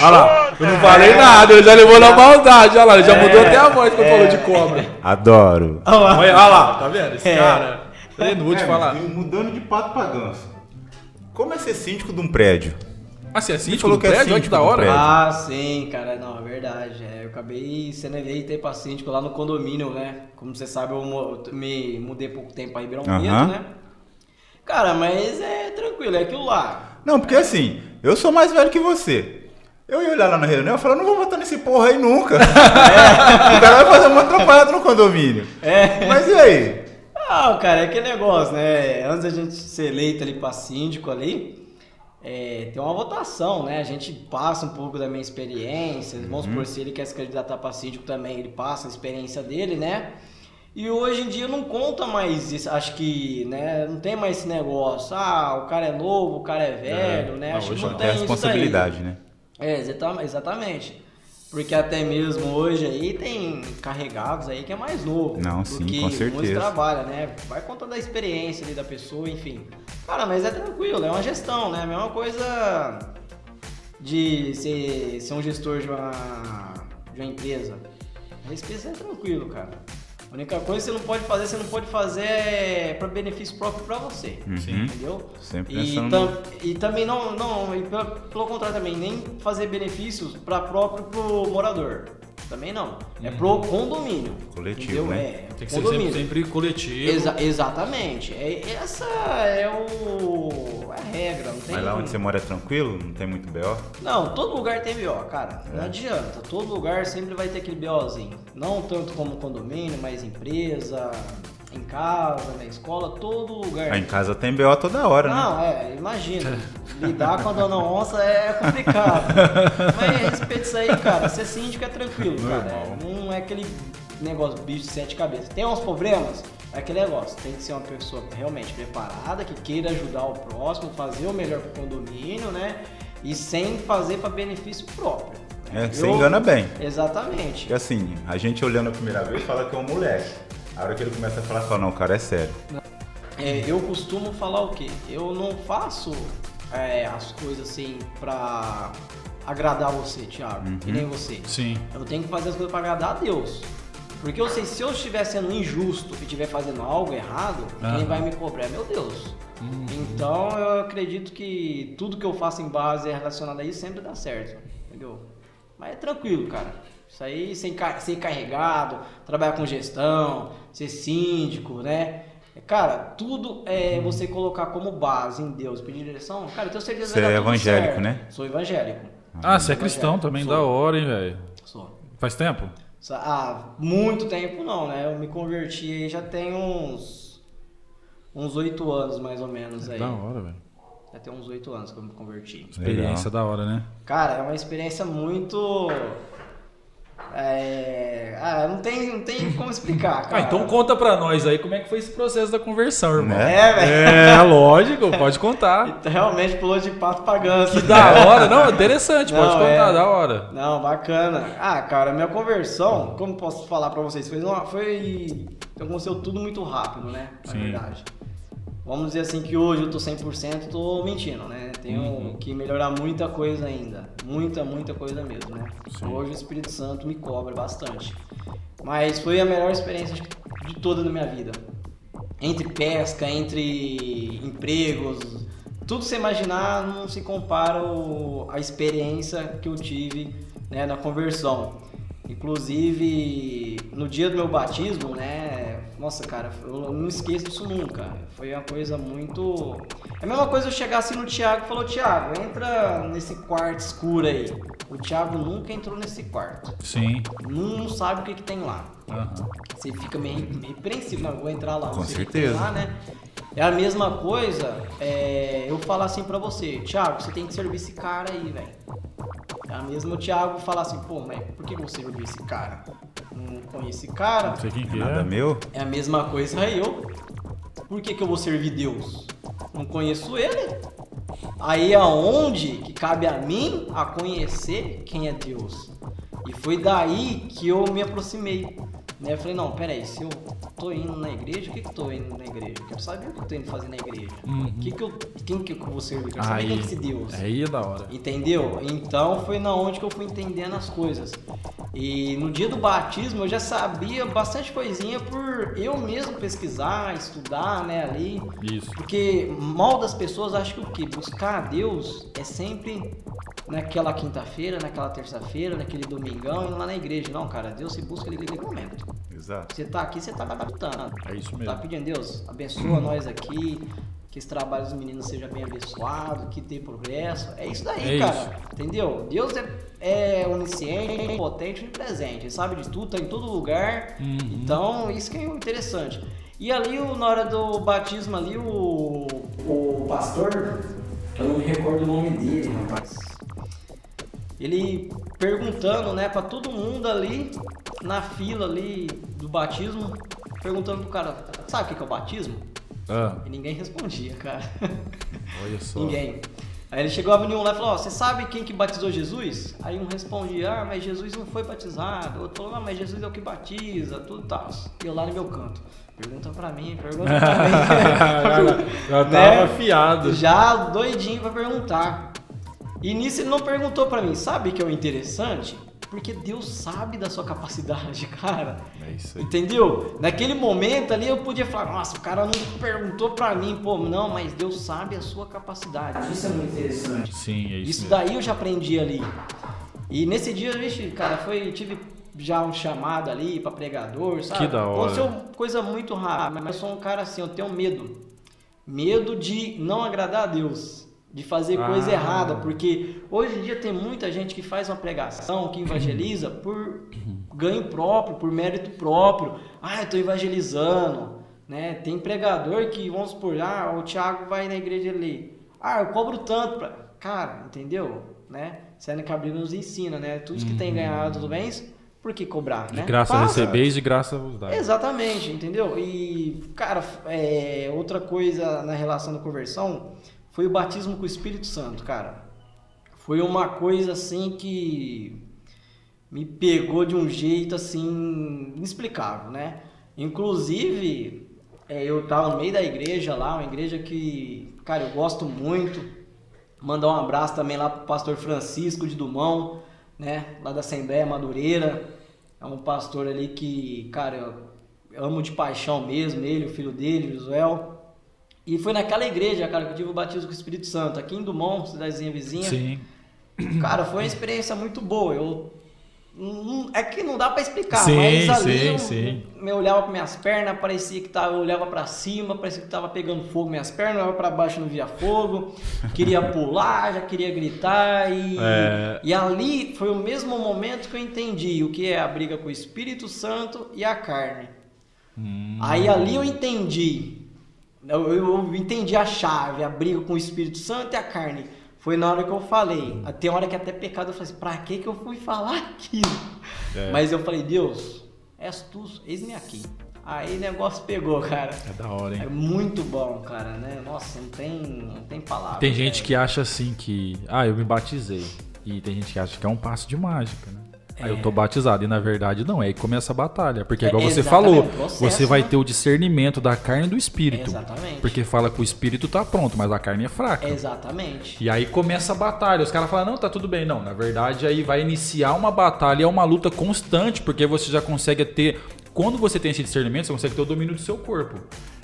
Olha lá, eu não falei nada, ele já levou na maldade. Olha lá, ele já mudou até a voz quando falou de cobra. Adoro. Olha, olha lá, tá vendo? Esse cara. Eu não vou te É, falar. Mudando de pato pra ganso. Como é ser síndico de um prédio? Ah, você é síndico falou que é que síndico da hora. prédio. Ah, sim, cara, não, é verdade. É, eu acabei sendo eleito aí pra síndico lá no condomínio, né? Como você sabe, eu me mudei pouco tempo pra Ribeirão. Preto, né? Cara, mas é tranquilo, é aquilo lá. Não, porque assim, eu sou mais velho que você. Eu ia olhar lá na reunião e falar, não vou votar nesse porra aí nunca. [LAUGHS] o cara vai fazer uma atrapalhada no condomínio. É. Mas e aí? Ah, cara, é aquele negócio, né? Antes da gente ser eleito ali pra síndico ali, é, tem uma votação, né? A gente passa um pouco da minha experiência. Vamos supor, se ele quer se candidatar pra síndico também, ele passa a experiência dele, né? E hoje em dia não conta mais isso, acho que, né? Não tem mais esse negócio, ah, o cara é novo, o cara é velho, né? não, Acho que hoje não não tem É isso daí. responsabilidade, né? É, exata- exatamente. Porque até mesmo hoje aí tem carregados aí que é mais novo. Não, sim, com certeza. muitos trabalha, né? Vai conta da experiência ali da pessoa, enfim. Cara, mas é tranquilo, é uma gestão, né? A mesma coisa de ser, ser um gestor de uma, de uma empresa. A empresa é tranquilo, cara. A única coisa que você não pode fazer, você não pode fazer é para benefício próprio para você. Uhum. Entendeu? Sempre E, tam- e também não, não e pelo, pelo contrário também, nem fazer benefícios para próprio pro morador. Também não. É pro condomínio. Coletivo, entendeu? né? É, Tem que ser sempre, condomínio. sempre coletivo. Exa- exatamente. É, essa é o é a regra, não tem Mas lá onde você mora é tranquilo? Não tem muito B.O.? não, todo lugar tem BO, cara. É. Não adianta. Todo lugar sempre vai ter aquele BOzinho. Não tanto como condomínio, mas empresa, em casa, na escola, todo lugar. Ah, em casa tem B.O. toda hora, né? Não, é, imagina. Lidar com a dona onça é complicado. [LAUGHS] Mas respeito isso aí, cara. Ser síndico é tranquilo, cara. É, Não é aquele negócio bicho de sete cabeças. Tem uns problemas, é aquele negócio. Tem que ser uma pessoa realmente preparada, que queira ajudar o próximo, fazer o melhor pro condomínio, né? E sem fazer para benefício próprio. É, você Eu- engana bem. Exatamente. Porque assim, a gente olhando a primeira vez fala que é um moleque. A hora que ele começa a falar, fala, não, o cara é sério. É, eu costumo falar o quê? Eu não faço é, as coisas assim pra agradar você, Thiago, Uhum. e nem você. Sim. Eu tenho que fazer as coisas pra agradar a Deus. Porque eu sei, se eu estiver sendo injusto e estiver fazendo algo errado, quem Aham. vai me cobrar é meu Deus. Uhum. Então eu acredito que tudo que eu faço em base relacionado a isso sempre dá certo. Entendeu? Mas é tranquilo, cara. Isso aí, sem ca- ser carregado, trabalhar com gestão, ser síndico, né? Cara, tudo é você colocar como base em Deus, pedir direção. Cara, eu tenho certeza que Você é evangélico, certo. né? Sou evangélico. Ah, você é cristão também, Sou. da hora, hein, velho? Sou. Faz tempo? Ah, muito tempo não, né? Eu me converti aí já tem uns. uns oito anos mais ou menos aí. Da hora, velho. Já tem uns oito anos que eu me converti. Experiência da hora, né? Cara, é uma experiência muito. É... Ah, não tem, não tem como explicar, cara. Ah, então conta pra nós aí como é que foi esse processo da conversão, irmão. Né? É, velho. É, lógico, pode contar. [LAUGHS] Então, Realmente pulou de pato pra ganso. Que da hora. Não, [LAUGHS] interessante, pode Não, contar, é. da hora. Não, bacana. Ah, cara, minha conversão, como posso falar pra vocês, foi, uma, foi aconteceu tudo muito rápido, né? Na Sim. verdade. Vamos dizer assim que hoje eu tô 100%, tô mentindo, né? Tenho Uhum. que melhorar muita coisa ainda. Muita, muita coisa mesmo, né? Hoje o Espírito Santo me cobra bastante. Mas foi a melhor experiência de toda a minha vida. Entre pesca, entre empregos, tudo você imaginar não se compara a experiência que eu tive né, na conversão. Inclusive, no dia do meu batismo, né, Nossa, cara, eu não esqueço disso nunca. Foi uma coisa muito. É a mesma coisa eu chegar assim no Thiago e falou, Thiago, entra nesse quarto escuro aí. O Thiago nunca entrou nesse quarto. Sim. Não sabe o que, que tem lá. Aham. Você fica meio, meio apreensivo, não, eu vou entrar lá. Com não certeza. Lá, né? É a mesma coisa é, eu falar assim pra você, Thiago, você tem que servir esse cara aí, velho. É a mesma o Thiago falar assim, pô, mas por que você serviu esse cara? Não conheço esse cara. Não sei quem que Nada é. meu? É a mesma coisa eu. Por que, que eu vou servir Deus? Não conheço ele. Aí aonde que cabe a mim a conhecer quem é Deus? E foi daí que eu me aproximei. Né? Eu falei, não, peraí, se eu tô indo na igreja, o que que eu tô indo na igreja? Eu quero saber o que eu tô indo fazer na igreja. O que que eu, quem que eu vou servir? Eu quero saber quem Aí, que é esse Deus. aí é da hora. Entendeu? Então foi na onde que eu fui entendendo as coisas. E no dia do batismo eu já sabia bastante coisinha por eu mesmo pesquisar, estudar, né, ali. Isso. Porque mal das pessoas acham que o quê? Buscar a Deus é sempre naquela quinta-feira, naquela terça-feira, naquele domingão, indo lá na igreja. Não, cara, Deus se busca ali naquele momento. Exato. Você tá aqui, você tá adaptando. É isso Tá mesmo. pedindo, Deus, abençoa nós aqui, que esse trabalho dos meninos seja bem abençoado, que dê progresso. É isso daí, É cara. Entendeu? Deus é, é onisciente, potente e presente. Ele sabe de tudo, tá em todo lugar. Uhum. Então, isso que é interessante. E ali, na hora do batismo ali, o, o pastor, eu não me recordo o nome dele, rapaz. Ele perguntando, né, pra todo mundo ali, na fila ali do batismo, perguntando pro cara, sabe o que que é o batismo? Ah, E ninguém respondia, cara. [LAUGHS] olha só. ninguém. Aí ele chegou a um lá e falou, ó, você sabe quem que batizou Jesus? Aí um respondia, ah, mas Jesus não foi batizado. O outro falou, não, mas Jesus é o que batiza, tudo tal. E eu lá no meu canto. Pergunta pra mim, pergunta pra mim. [LAUGHS] já [LAUGHS] Né? tava afiado. Já doidinho pra perguntar. E nisso ele não perguntou pra mim, sabe que é o interessante? Porque Deus sabe da sua capacidade, [LAUGHS] cara. É isso aí. Entendeu? Naquele momento ali eu podia falar, nossa, o cara não perguntou pra mim, pô, não, mas Deus sabe a sua capacidade. Isso é muito interessante. Sim, é isso, Isso mesmo. daí eu já aprendi ali. E nesse dia, vixe, cara, foi, tive já um chamado ali pra pregador, sabe? Que da hora. Aconteceu coisa muito rara, mas eu sou um cara assim, eu tenho medo. Medo de não agradar a Deus, de fazer coisa Ah. errada, porque hoje em dia tem muita gente que faz uma pregação, que evangeliza por ganho próprio, por mérito próprio. Ah, eu tô evangelizando, né? Tem pregador que, vamos supor, ah, o Thiago vai na igreja ali. Ah, eu cobro tanto pra... Cara, entendeu? Né? Sendo que a Bíblia nos ensina, né? Tudo que tem ganhado do bens, por que cobrar, De né? graça Faça. recebeis, de graça vos dá. Exatamente, entendeu? E, cara, é, outra coisa na relação da conversão foi o batismo com o Espírito Santo, cara. Foi uma coisa assim que me pegou de um jeito assim inexplicável, né? Inclusive, é, eu tava no meio da igreja lá, uma igreja que, cara, eu gosto muito. Mandar um abraço também lá pro pastor Francisco de Dumão, né? Lá da Assembleia Madureira. É um pastor ali que, cara, eu amo de paixão mesmo, ele, o filho dele, Josuel. E foi naquela igreja, cara, que eu tive o batismo com o Espírito Santo, aqui em Dumont, cidadezinha vizinha. Sim. Cara, foi uma experiência muito boa. Eu não- é que não dá pra explicar, Sim, mas ali sim, eu, sim. eu olhava para minhas pernas, parecia que tava, eu olhava pra cima, parecia que tava pegando fogo minhas pernas, eu olhava pra baixo não via fogo, queria [LAUGHS] pular, já queria gritar e É. e ali foi o mesmo momento que eu entendi o que é a briga com o Espírito Santo e a carne. Hum. Aí ali eu entendi. Eu, eu- entendi a chave, a briga com o Espírito Santo e a carne. Foi na hora que eu falei. Tem hora que até pecado eu falei assim, pra que que eu fui falar aquilo? É. Mas eu falei, Deus, és tu, eis-me aqui. Aí o negócio pegou, cara. É da hora, É hein? muito bom, cara, né? Nossa, não tem, não tem palavra. Tem gente velho. que acha assim que. Ah, eu me batizei. E tem gente que acha que é um passo de mágica, né? Aí eu tô batizado. E na verdade não, é aí começa a batalha. Porque É, igual você falou, é processo, você vai né? ter o discernimento da carne e do espírito. Exatamente. Porque fala que o espírito tá pronto, mas a carne é fraca. Exatamente. E aí começa a batalha. Os caras falam, não, tá tudo bem. Não, na verdade aí vai iniciar uma batalha, é uma luta constante, porque você já consegue ter. Quando você tem esse discernimento, você consegue ter o domínio do seu corpo.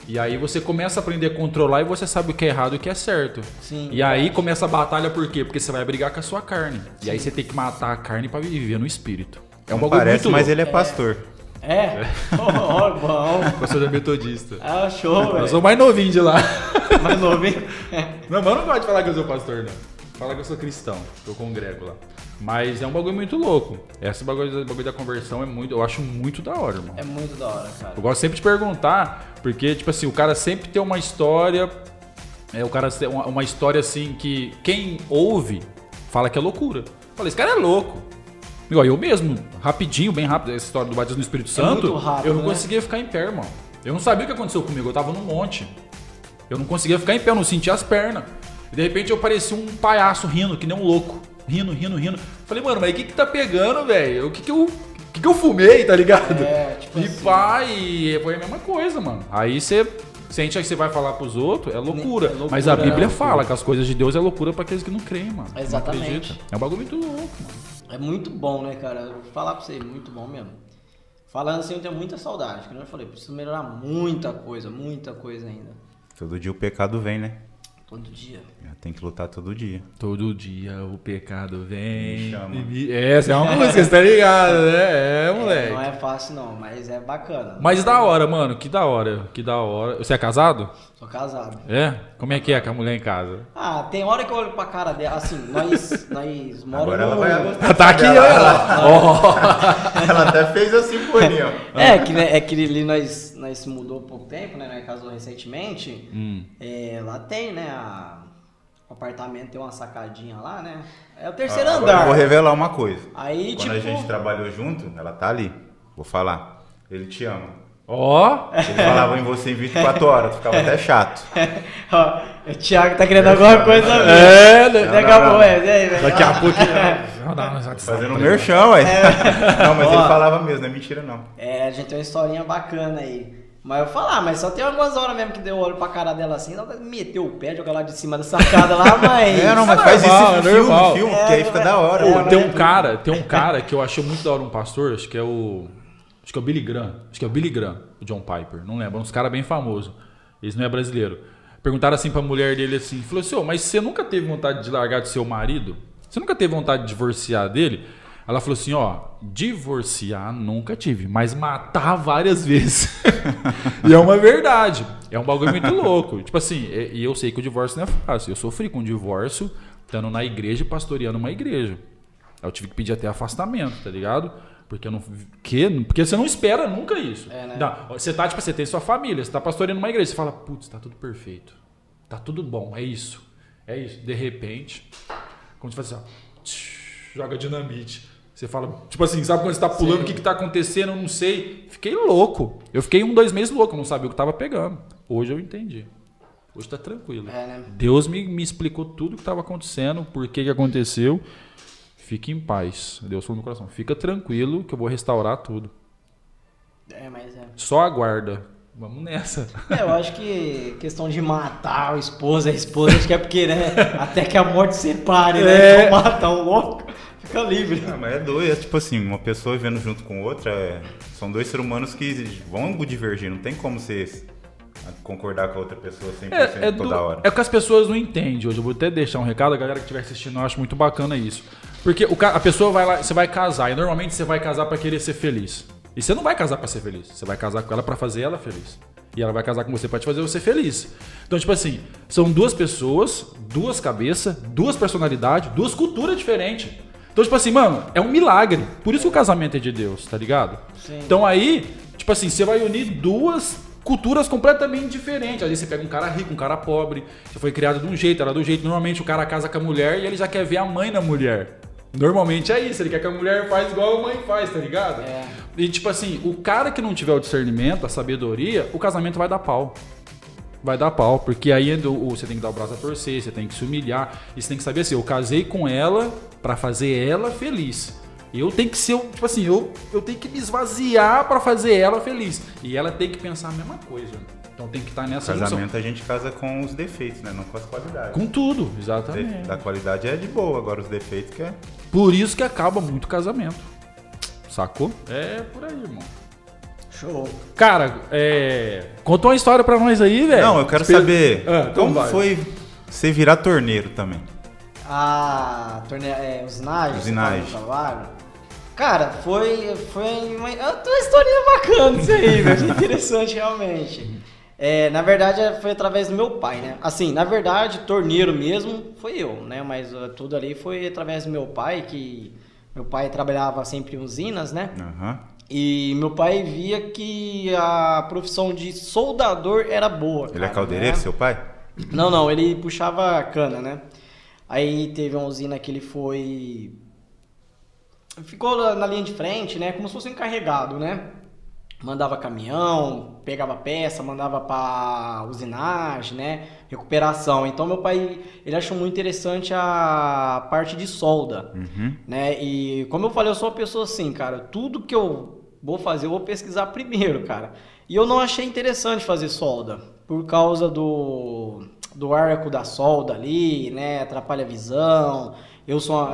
E aí você começa a aprender a controlar e você sabe o que é errado e o que é certo. Sim, e aí começa a batalha por quê? Porque você vai brigar com a sua carne. E aí você tem que matar a carne pra viver no espírito. É um Não bagulho parece, muito mas louco. ele é pastor. É? [LAUGHS] Oh, bom. Pastor da Metodista. Ah, show, Eu velho. sou [LAUGHS] mais novinho de lá. Mais novinho. Não, mas eu não gosto de falar que eu sou pastor, não. Fala que eu sou cristão, que eu congrego lá. Mas é um bagulho muito louco. Esse bagulho, bagulho da conversão é muito. Eu acho muito da hora, irmão. É muito da hora, cara. Eu gosto sempre de perguntar, porque, tipo assim, o cara sempre tem uma história. É, o cara tem uma, uma história assim que quem ouve fala que é loucura. Fala, esse cara é louco. Igual eu mesmo, rapidinho, bem rápido, essa história do batismo no Espírito Santo, muito rápido, eu não né? conseguia ficar em pé, irmão. Eu não sabia o que aconteceu comigo, eu tava num monte. Eu não conseguia ficar em pé, eu não sentia as pernas. E de repente eu parecia um palhaço rindo, que nem um louco. Rindo, rindo, rindo. Falei, mano, mas o que que tá pegando, velho? O que que eu. O que, que eu fumei, tá ligado? É, tipo e assim. pá, e foi a mesma coisa, mano. Aí você sente que você vai falar pros outros, é loucura. É loucura, Mas a Bíblia é fala que as coisas de Deus é loucura pra aqueles que não creem, mano. Não Exatamente. acredita. É um bagulho muito louco, mano. É muito bom, né, cara? Eu vou falar pra você, muito bom mesmo. Falando assim, eu tenho muita saudade. Como eu falei, preciso melhorar muita coisa, muita coisa ainda. Todo dia o pecado vem, né? Todo dia. Tem que lutar todo dia. Todo dia o pecado vem. Me chama. me- Essa é uma música, você tá ligado, né? É, moleque. Não é fácil não, mas é bacana. Mas da hora, mano, que da hora, que da hora. Você é casado? Sou casado. É? Como é que é com a mulher em casa? Ah, tem hora que eu olho pra cara dela, assim, nós, nós moramos Agora ela no... vai gostar. Tá aqui, dela. olha lá. Ela [LAUGHS] até fez assim por ali, ó. É, que, né, é que ali nós, nós se mudou há pouco tempo, né? Nós casou recentemente. Hum. É, lá tem, né? a- o apartamento tem uma sacadinha lá, né? É o terceiro Ó, agora andar. eu Vou revelar uma coisa. Aí, Quando tipo. a gente trabalhou junto, ela tá ali. Vou falar. Ele te ama. Ó, Ele falava em você em 24 horas, ficava até chato. [LAUGHS] Ó, o Thiago tá querendo alguma coisa mesmo. é, né? Daqui Não, a não, pouco, não. é, é, é. Daqui a pouco. Não, não, não, Fazendo um merchan, ué. Não, mas Ó. ele falava mesmo, não é mentira não. É, a gente tem uma historinha bacana aí. Mas eu vou falar, mas só tem algumas horas mesmo que deu olho pra cara dela assim, ela meteu o pé, jogar lá de cima da sacada lá, [LAUGHS] mas. É, não, mas é faz isso é em filme, filme, É, que aí fica da hora. é, Pô, mano. tem um cara, tem um cara que eu achei muito da hora um pastor, acho que é o. Acho que é o Billy Graham. Acho que é o Billy Graham, o John Piper. Não lembro. Uns caras bem famosos. Eles não é brasileiro. Perguntaram assim pra mulher dele assim: falou assim, ô, mas você nunca teve vontade de largar do seu marido? Você nunca teve vontade de divorciar dele? Ela falou assim: ó, divorciar nunca tive, mas matar várias vezes. [LAUGHS] e é uma verdade. É um bagulho muito louco. Tipo assim, e eu sei que o divórcio não é fácil. Eu sofri com o divórcio, estando na igreja e pastoreando uma igreja. Eu tive que pedir até afastamento, tá ligado? Porque eu não. Que? Porque você não espera nunca isso. É, né? Não, você tá, tipo, você tem sua família, você tá pastoreando uma igreja, você fala, putz, tá tudo perfeito. Tá tudo bom, é isso. É isso. De repente, como você faz assim, ó, joga dinamite. Você fala, tipo assim, sabe quando você tá pulando, o que que tá acontecendo? Eu não sei. Fiquei louco. Eu fiquei um, dois meses louco, eu não sabia o que tava pegando. Hoje eu entendi. Hoje tá tranquilo. É, né? Deus me, me explicou tudo o que estava acontecendo, por que, que aconteceu. Fique em paz. Deus falou no meu coração. Fica tranquilo que eu vou restaurar tudo. É, mas é. Só aguarda. Vamos nessa. É, eu acho que questão de matar o esposo, a esposa, acho que é porque, né? [LAUGHS] Até que a morte separe, né? É. Então matar um louco, fica livre. Ah, mas é doido, é tipo assim, uma pessoa vivendo junto com outra, é- são dois seres humanos que vão divergir, não tem como você concordar com a outra pessoa 100% É, é, toda do- hora. é o que as pessoas não entendem hoje. Eu vou até deixar um recado, a galera que estiver assistindo, eu acho muito bacana isso. Porque o ca- a pessoa vai lá, você vai casar, e normalmente você vai casar pra querer ser feliz. E você não vai casar pra ser feliz, você vai casar com ela pra fazer ela feliz. E ela vai casar com você pra te fazer você feliz. Então, tipo assim, são duas pessoas, duas cabeças, duas personalidades, duas culturas diferentes. Então, tipo assim, mano, é um milagre. Por isso que o casamento é de Deus, tá ligado? Sim. Então aí, tipo assim, você vai unir duas culturas completamente diferentes. Às vezes você pega um cara rico, um cara pobre, você foi criado de um jeito, ela do jeito. Normalmente o cara casa com a mulher e ele já quer ver a mãe na mulher. Normalmente é isso, ele quer que a mulher faz igual a mãe faz, tá ligado? É. E tipo assim, o cara que não tiver o discernimento, a sabedoria, o casamento vai dar pau. Vai dar pau, porque aí você tem que dar o braço a torcer, você tem que se humilhar, e você tem que saber assim, eu casei com ela pra fazer ela feliz. Eu tenho que ser, tipo assim, eu, eu tenho que me esvaziar pra fazer ela feliz. E ela tem que pensar a mesma coisa. Então tem que estar nessa. Casamento a gente casa com os defeitos, né? Não com as qualidades. Com tudo, exatamente. Da qualidade é de boa, agora os defeitos que é. Por isso que acaba muito casamento. Sacou? É por aí, irmão. Show. Cara, é... conta uma história pra nós aí, velho. Não, eu quero Espe- saber Ah, então como vai. foi você virar torneiro também. A torneia, é, usinagem? Usinagem. cavalo? Cara, foi, foi uma, uma história bacana isso aí? Achei interessante realmente. É, na verdade, foi através do meu pai, né? Assim, na verdade, torneiro mesmo foi eu, né? Mas uh, tudo ali foi através do meu pai, que meu pai trabalhava sempre em usinas, né? Aham. E meu pai via que a profissão de soldador era boa. Ele é cara, caldeireiro, né? seu pai? Não, não, ele puxava cana, né? Aí teve uma usina que ele foi. Ficou na linha de frente, né? Como se fosse encarregado, né? Mandava caminhão, pegava peça, mandava pra usinagem, né? Recuperação. Então meu pai, ele achou muito interessante a parte de solda, Uhum. né? E como eu falei, eu sou uma pessoa assim, cara, tudo que eu vou fazer, eu vou pesquisar primeiro, cara. E eu não achei interessante fazer solda, por causa do, do arco da solda ali, né? Atrapalha a visão. Eu sou,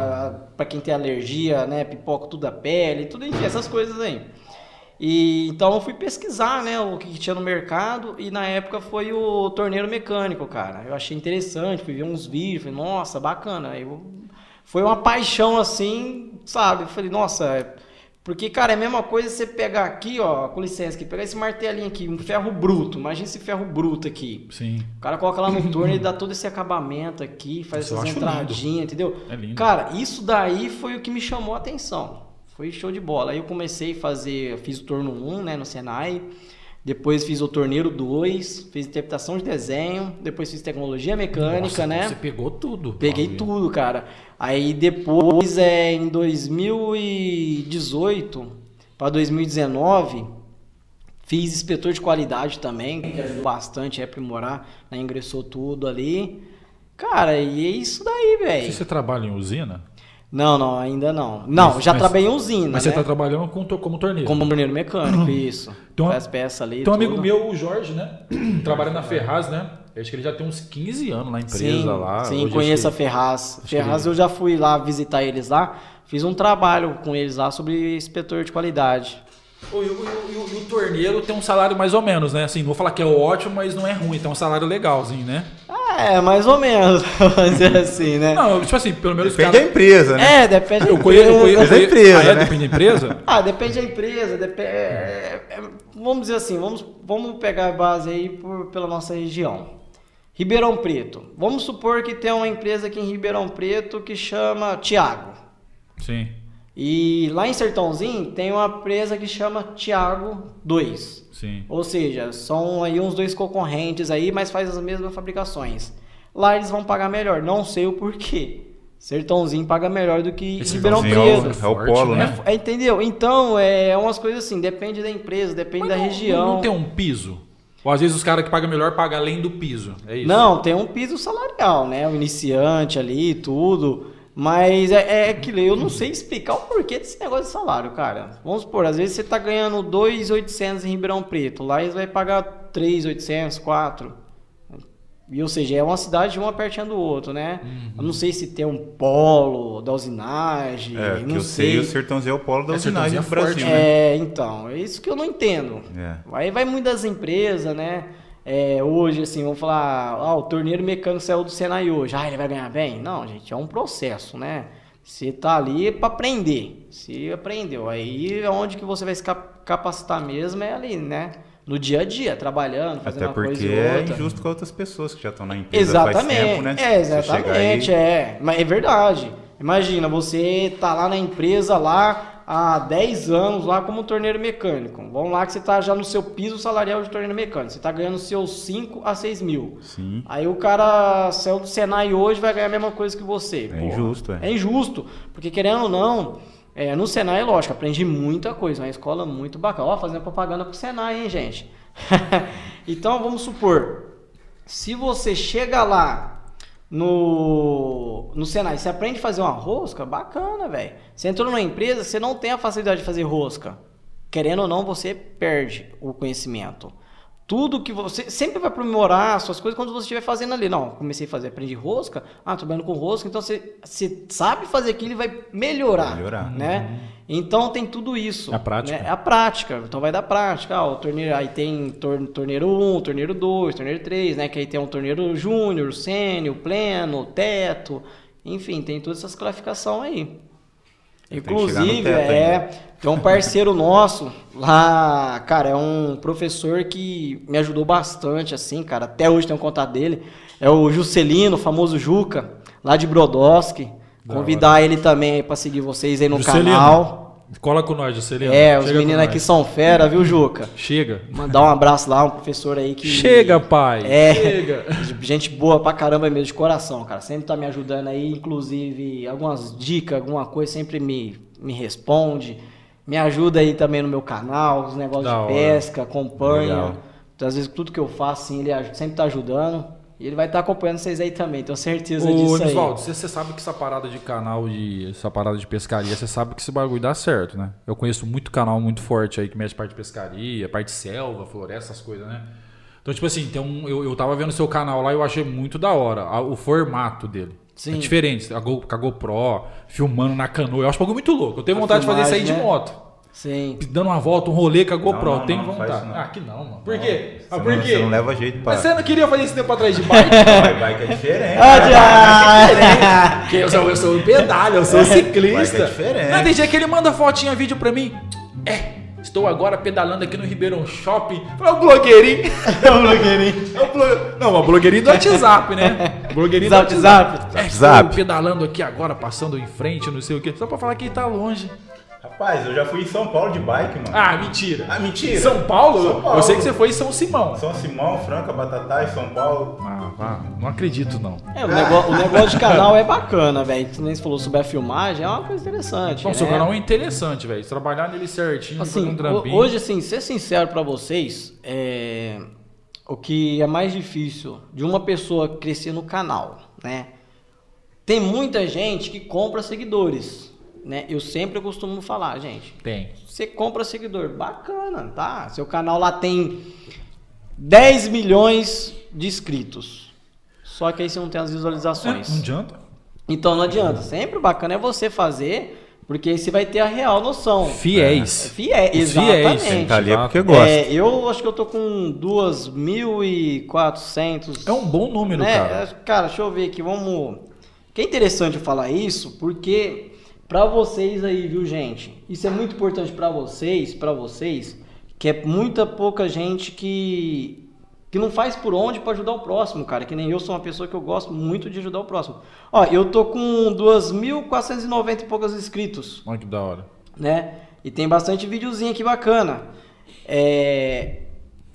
pra quem tem alergia, né? Pipoca tudo da pele, tudo, enfim, essas coisas aí. E então eu fui pesquisar, né, o que tinha no mercado e na época foi o torneiro mecânico, cara. Eu achei interessante, fui ver uns vídeos, falei, nossa, bacana. Eu- foi uma paixão assim, sabe? Eu falei, nossa, é- porque cara, é a mesma coisa você pegar aqui, ó, com licença, aqui, pegar esse martelinho aqui, um ferro bruto. Imagina esse ferro bruto aqui. Sim. O cara coloca lá no [LAUGHS] torno e dá todo esse acabamento aqui, faz Isso essas entradinhas, entendeu? É lindo. Cara, isso daí foi o que me chamou a atenção. Foi show de bola. Aí eu comecei a fazer, fiz o torno 1, né, no Senai. Depois fiz o torneiro 2, fiz interpretação de desenho, depois fiz tecnologia mecânica, Nossa, né? Você pegou tudo. Peguei Paulinho. tudo, cara. Aí depois, é, em 2018 para 2019, fiz inspetor de qualidade também, que ajudou bastante a aprimorar, né? ingressou tudo ali. Cara, e é isso daí, velho. você trabalha em usina, Não, não, ainda não. Não, Mas- já mas- trabalhei em usina, mas né? você tá trabalhando com, como torneiro. Como torneiro mecânico, isso. Tem uma- Faz peça ali. Tem um amigo meu, o Jorge, né? [CLEARS THROAT] Trabalha na Ferraz, né? Eu acho que ele já tem uns 15 anos na empresa sim, lá. Sim, Hoje conheço a Ferraz. Ferraz ele- eu já fui lá visitar eles lá. Fiz um trabalho com eles lá sobre inspetor de qualidade. O, o- o- o- o torneiro tem um salário mais ou menos, né? Assim, não vou falar que é ótimo, mas não é ruim. Tem um salário legalzinho, né? É, mais ou menos, [LAUGHS] vamos dizer assim, né? Não, tipo assim, pelo menos os Depende da caras- empresa, né? É, depende Eu conheço, eu conheço. Mas é empresa, Ah, é? né? Depende da empresa? [LAUGHS] Ah, depende da empresa, depende. é, é, vamos dizer assim, vamos, vamos pegar a base aí por, pela nossa região. Ribeirão Preto. Vamos supor que tem uma empresa aqui em Ribeirão Preto que chama Tiago. Sim. E lá em Sertãozinho tem uma empresa que chama Tiago 2. Sim. Ou seja, são aí uns dois concorrentes aí, mas faz as mesmas fabricações. Lá eles vão pagar melhor, não sei o porquê. Sertãozinho paga melhor do que Esse Ribeirão é o- Preto. é o Forte, polo, né? né? É, entendeu? Então, é umas coisas assim, depende da empresa, depende Mas da não- região. Não tem um piso? Ou às vezes os caras que pagam melhor pagam além do piso. É isso? Não, tem um piso salarial, né? O iniciante ali, tudo. Mas é, é aquilo, eu não sei explicar o porquê desse negócio de salário, cara. Vamos supor, às vezes você tá ganhando 2.800 em Ribeirão Preto, lá eles vão pagar 3.800, 4. E, ou seja, é uma cidade uma pertinho do outro, né? Uhum. Eu não sei se tem um polo da usinagem, É, que não eu sei, sei. o Sertãozinho é o polo da É, usinagem do é Brasil, forte, né? É, então, é isso que eu não entendo. É. Aí vai muito das empresas, né? É, hoje, assim, vamos falar, ah, o torneiro mecânico saiu do Senai hoje, ah, ele vai ganhar bem? Não, gente, é um processo, né? Você tá ali para aprender. Se aprendeu, aí é onde que você vai se cap- capacitar mesmo é ali, né? No dia a dia, trabalhando, fazendo Até uma coisa porque é injusto com outras pessoas que já estão na empresa Exatamente. faz tempo, né? É, exatamente, aí- é. Mas é verdade. Imagina, você tá lá na empresa lá há 10 anos lá como torneiro mecânico. Vamos lá que você tá já no seu piso salarial de torneiro mecânico. Você tá ganhando seus 5 a 6 mil. Sim. Aí o cara saiu do Senai hoje vai ganhar a mesma coisa que você. É Porra, injusto, é. É injusto. Porque querendo ou não, é, no Senai, lógico, aprendi muita coisa. Uma escola muito bacana. Ó, fazendo propaganda pro Senai, hein, gente? [LAUGHS] então, vamos supor. Se você chega lá no, no Senai, você aprende a fazer uma rosca, bacana, velho. Você entrou numa empresa, você não tem a facilidade de fazer rosca. Querendo ou não, você perde o conhecimento. Tudo que você sempre vai aprimorar as suas coisas quando você estiver fazendo ali. Não, comecei a fazer, aprendi rosca, ah, trabalhando com rosca, então você, você sabe fazer aquilo e vai melhorar, Melhorar. né? Então tem tudo isso. É a prática. né? É a prática. Então vai dar prática. Ah, o torneiro, aí tem tor- torneiro 1, torneiro 2, torneiro 3, né? Que aí tem um torneiro júnior, sênior, pleno, teto. Enfim, tem todas essas classificações aí. Tem que chegar no Inclusive, teto é. Tem um parceiro [LAUGHS] nosso lá, cara, é um professor que me ajudou bastante, assim, cara. Até hoje tem um contato dele. É o Juscelino, o famoso Juca, lá de Brodowski. Da Convidar ele também aí pra seguir vocês aí no Juscelino, canal. Cola com nós, Juscelino. É, os Chega meninos aqui são fera, viu, Juca? Chega. Mandar um abraço lá, um professor aí que. Chega, pai. É. Chega. [LAUGHS] Gente boa pra caramba mesmo, de coração, cara. Sempre tá me ajudando aí, inclusive algumas dicas, alguma coisa, sempre me, me responde. Me ajuda aí também no meu canal, os negócios Da de hora. pesca, acompanha. Legal. Então, às vezes tudo que eu faço, assim, ele sempre tá ajudando. E ele vai estar acompanhando vocês aí também, tenho certeza Ô, disso aí. Nisvaldo, você você sabe que essa parada de canal, de essa parada de pescaria, você sabe que esse bagulho dá certo, né? Eu conheço muito canal muito forte aí que mexe parte de pescaria, parte de selva, floresta, essas coisas, né? Então, tipo assim, tem um, eu, eu tava vendo seu canal lá e eu achei muito da hora a- o formato dele. Sim. É diferente, a, Go, com a GoPro, filmando na canoa. Eu acho um bagulho muito louco. Eu tenho A vontade de fazer isso aí de filmagem, né? moto. Sim. Dando uma volta, um rolê com a GoPro. Não, não, tenho não, não faz vontade. isso não. Ah, que não, mano. Por Não, quê? Você Ah, não, por quê? você não leva jeito pra. Mas você não queria fazer isso tempo atrás de [LAUGHS] bike? Vai, bike é diferente. Ah, Porque [LAUGHS] eu sou, eu sou pedalho, eu sou ciclista. Mas é diferente. Não, tem dia que ele manda fotinha, vídeo pra mim. É, estou agora pedalando aqui no Ribeirão Shopping. Falei, é o blogueirinho. [LAUGHS] É um blogueirinho. É o blo... Não, o blogueirinho do WhatsApp, né? Blogueirinho do Zap, zap. É, Zap. estou pedalando aqui agora, passando em frente, não sei o quê. Só pra falar que ele tá longe. Rapaz, eu já fui em São Paulo de bike, mano. Ah, mentira. Ah, mentira. São Paulo? São Paulo. Eu sei que você foi em São Simão. São Simão, Franca, Batatais, São Paulo. Ah, ah, não acredito, não. É, o, negócio, o negócio de canal é bacana, velho. Que nem você falou sobre a filmagem, é uma coisa interessante. Não, né? seu canal é interessante, velho. Trabalhar nele certinho, Assim, um ho- trampinho. hoje, assim, ser sincero pra vocês, é... o que é mais difícil de uma pessoa crescer no canal, né? Tem muita gente que compra seguidores, né? Eu sempre costumo falar, gente, Tem. você compra seguidor, bacana, tá? Seu canal lá tem 10 milhões de inscritos. Só que aí você não tem as visualizações. Não adianta. Então não adianta. Sempre o bacana é você fazer, porque aí você vai ter a real noção. Fiéis. É, fiéis, exatamente. Quem tá ali é porque gosta. É, eu acho que eu tô com 2.400. É um bom número, né? cara. Cara, deixa eu ver aqui, vamos. Que é interessante eu falar isso, porque pra vocês aí, viu, gente? Isso é muito importante pra vocês, pra vocês, que é muita pouca gente que que não faz por onde pra ajudar o próximo, cara. Que nem eu sou uma pessoa que eu gosto muito de ajudar o próximo. Ó, eu tô com 2.490 e poucos inscritos Olha que da hora. né? E tem bastante videozinho aqui bacana. É,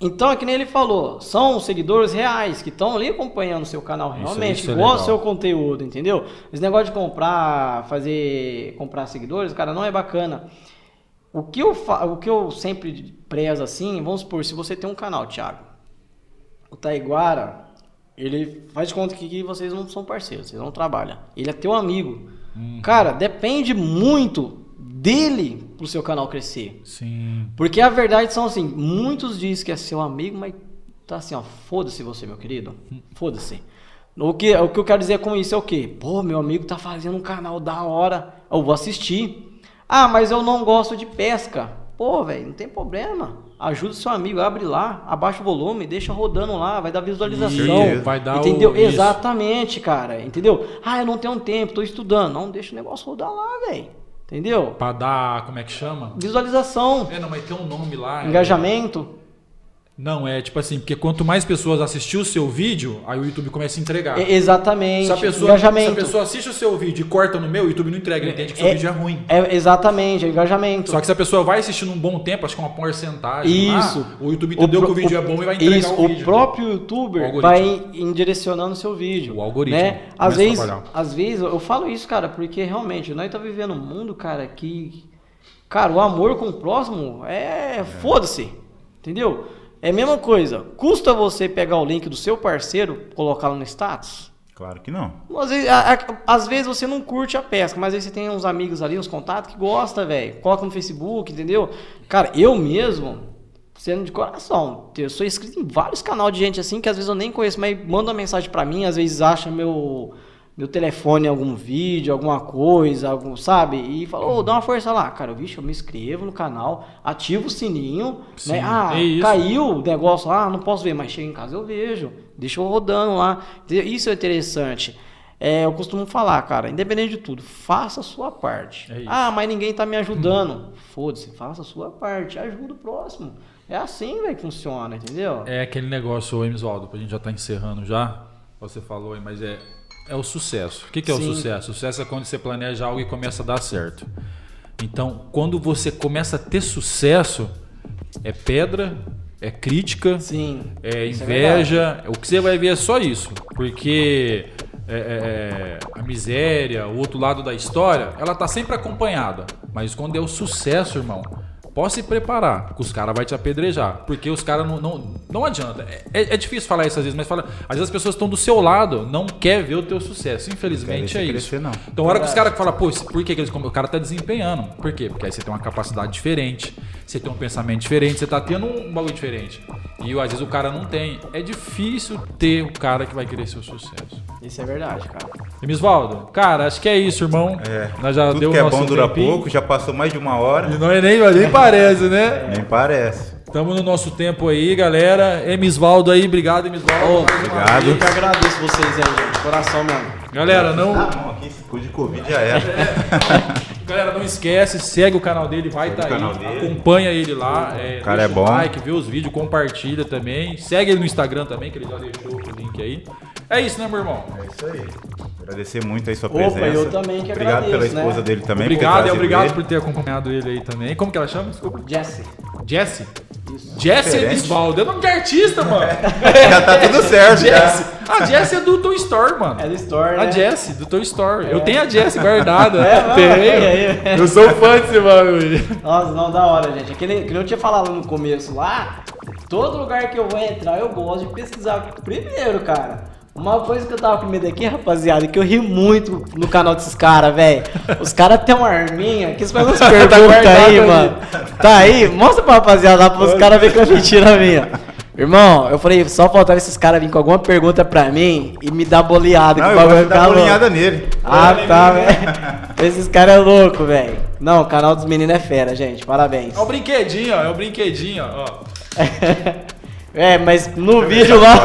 Então, é que nem ele falou, são seguidores reais que estão ali acompanhando o seu canal Isso- realmente, isso é que gostam do seu conteúdo, entendeu? Esse negócio de comprar, fazer, comprar seguidores, cara, não é bacana. O que eu, fa... o que eu sempre prezo assim, vamos supor, se você tem um canal, Thiago, o Taiguara, ele faz de conta que vocês não são parceiros, vocês não trabalham. Ele é teu amigo. Cara, depende muito dele pro seu canal crescer. Sim. Porque a verdade são assim, muitos dizem que é seu amigo, mas tá assim, ó, foda-se você, meu querido. Foda-se. O que, o que eu quero dizer com isso é o quê? Pô, meu amigo tá fazendo um canal da hora, eu vou assistir. Ah, mas eu não gosto de pesca. Pô, velho, não tem problema. Ajuda o seu amigo, abre lá, abaixa o volume, deixa rodando lá, vai dar visualização. Certeza. Vai dar entendeu? o- isso. Exatamente, cara. Entendeu? Ah, eu não tenho tempo, tô estudando. Não, deixa o negócio rodar lá, velho. Entendeu? Pra dar, como é que chama? Visualização, É, não, mas tem um nome lá. é- engajamento. Não, é tipo assim, porque quanto mais pessoas assistir o seu vídeo, aí o YouTube começa a entregar. É, exatamente. se, a pessoa, se a pessoa assiste o seu vídeo e corta no meu, o YouTube não entrega, ele entende que o seu É- vídeo é ruim. É, exatamente, é engajamento. Só que se a pessoa vai assistindo um bom tempo, acho que é uma porcentagem. Isso. ah, o YouTube entendeu pro- que o vídeo é bom e vai entregar isso, o vídeo. próprio O youtuber algoritmo. vai indirecionando o seu vídeo. O algoritmo Né? Às vezes, às vezes, eu falo isso, cara, porque realmente nós tá vivendo um mundo, cara, que. Cara, o amor com o próximo é. Foda-se. Entendeu? É a mesma coisa. Custa você pegar o link do seu parceiro, colocá-lo no status? Claro que não. Às vezes, a- a- às vezes você não curte a pesca, mas aí você tem uns amigos ali, uns contatos que gosta, velho. Coloca no Facebook, entendeu? Cara, eu mesmo, sendo de coração, eu sou inscrito em vários canais de gente assim que às vezes eu nem conheço, mas manda uma mensagem pra mim, às vezes acha meu meu telefone em algum vídeo, alguma coisa, algum, sabe? E fala, ô, dá uma força lá. Cara, vixe, eu me inscrevo no canal, ativo o sininho, Sim, né? Ah, é caiu o negócio lá, não posso ver, mas chega em casa eu vejo. Deixa eu rodando lá. Isso é interessante. É, eu costumo falar, cara, independente de tudo, faça a sua parte. É ah, mas ninguém tá me ajudando. Foda-se, faça a sua parte, ajuda o próximo. É assim, velho, que funciona, entendeu? É aquele negócio, Emisvaldo, a gente já tá encerrando já. Você falou aí, mas é, é o sucesso. O que, que é Sim. o sucesso? O sucesso é quando você planeja algo e começa a dar certo. Então, quando você começa a ter sucesso, é pedra, é crítica, Sim. é é inveja. o que você vai ver é só isso. Porque é, é, é, a miséria, o outro lado da história, ela tá sempre acompanhada. Mas quando é o sucesso, irmão, pode se preparar, que os caras vão te apedrejar. Porque os caras não, não, não adianta. É, é difícil falar isso às vezes, mas fala, às vezes as pessoas estão do seu lado, não quer ver o teu sucesso. Infelizmente é você isso. crescer, não. Então, a hora que os caras falam, pô, por que, que eles. O cara tá desempenhando. Por quê? Porque aí você tem uma capacidade diferente, você tem um pensamento diferente, você tá tendo um bagulho diferente. E às vezes o cara não tem. É difícil ter o cara que vai querer seu sucesso. Isso é verdade, cara. E Misvaldo, cara, acho que é isso, irmão. É. Nós já Tudo deu que é bom dura tempinho. pouco, já passou mais de uma hora. E não é nem, nem parece, né? Nem parece. Estamos no nosso tempo aí, galera. Emisvaldo aí, obrigado, Emisvaldo. Uma obrigado. Eu que agradeço vocês aí, gente. de Coração mesmo. Galera, não. Ah, não, aqui cu de Covid já era. [LAUGHS] Galera, não esquece, segue o canal dele, vai Segue tá aí, dele. acompanha ele lá. É, O cara deixa é bom. o like, vê os vídeos, compartilha também. Segue ele no Instagram também, que ele já deixou o link aí. É isso, né, meu irmão? É isso aí. Agradecer muito aí sua Opa, presença. eu também que Obrigado pela agradeço, né? esposa dele também. por obrigado, e obrigado ele. por ter acompanhado ele aí também. Como que ela chama? Desculpa. Jesse. Jessie? Isso. Jessie Diferente. Emisvaldo. É nome de artista, mano. [LAUGHS] Já tá tudo certo, Jessie. já. A Jessie é do Toy Story, mano. É do Store, né? A Jessie, do Toy Story. Eu tenho a Jessie guardada. [LAUGHS] É, Tenho. aí. Eu sou fã desse bagulho. Nossa, não, da hora, gente. Aquele que eu tinha falado no começo lá, todo lugar que eu vou entrar, eu gosto de pesquisar primeiro, cara. Uma coisa que eu tava com medo aqui, rapaziada, que eu ri muito no canal desses caras, velho. Os caras têm uma arminha que eles fazem umas [LAUGHS] perguntas guardado aí, mano. Tá aí? Mostra pra rapaziada lá pros caras verem que é mentira minha. Irmão, eu falei, só faltava esses caras virem com alguma pergunta pra mim e me dar boleada. Não, que eu vai dar louco. bolinhada nele. Ah, tá, velho. Esses caras é louco, velho. Não, o canal dos meninos é fera, gente. Parabéns. É o brinquedinho, ó. É o brinquedinho, ó. [LAUGHS] É, mas no ver vídeo lá,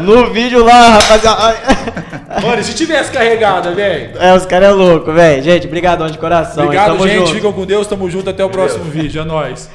no vídeo lá, rapaziada. Mano, e se tivesse carregada, velho? É, os caras é louco, velho. Gente, brigadão de coração. Obrigado, gente. junto. Ficam com Deus. Tamo junto. Até o próximo vídeo. É nóis.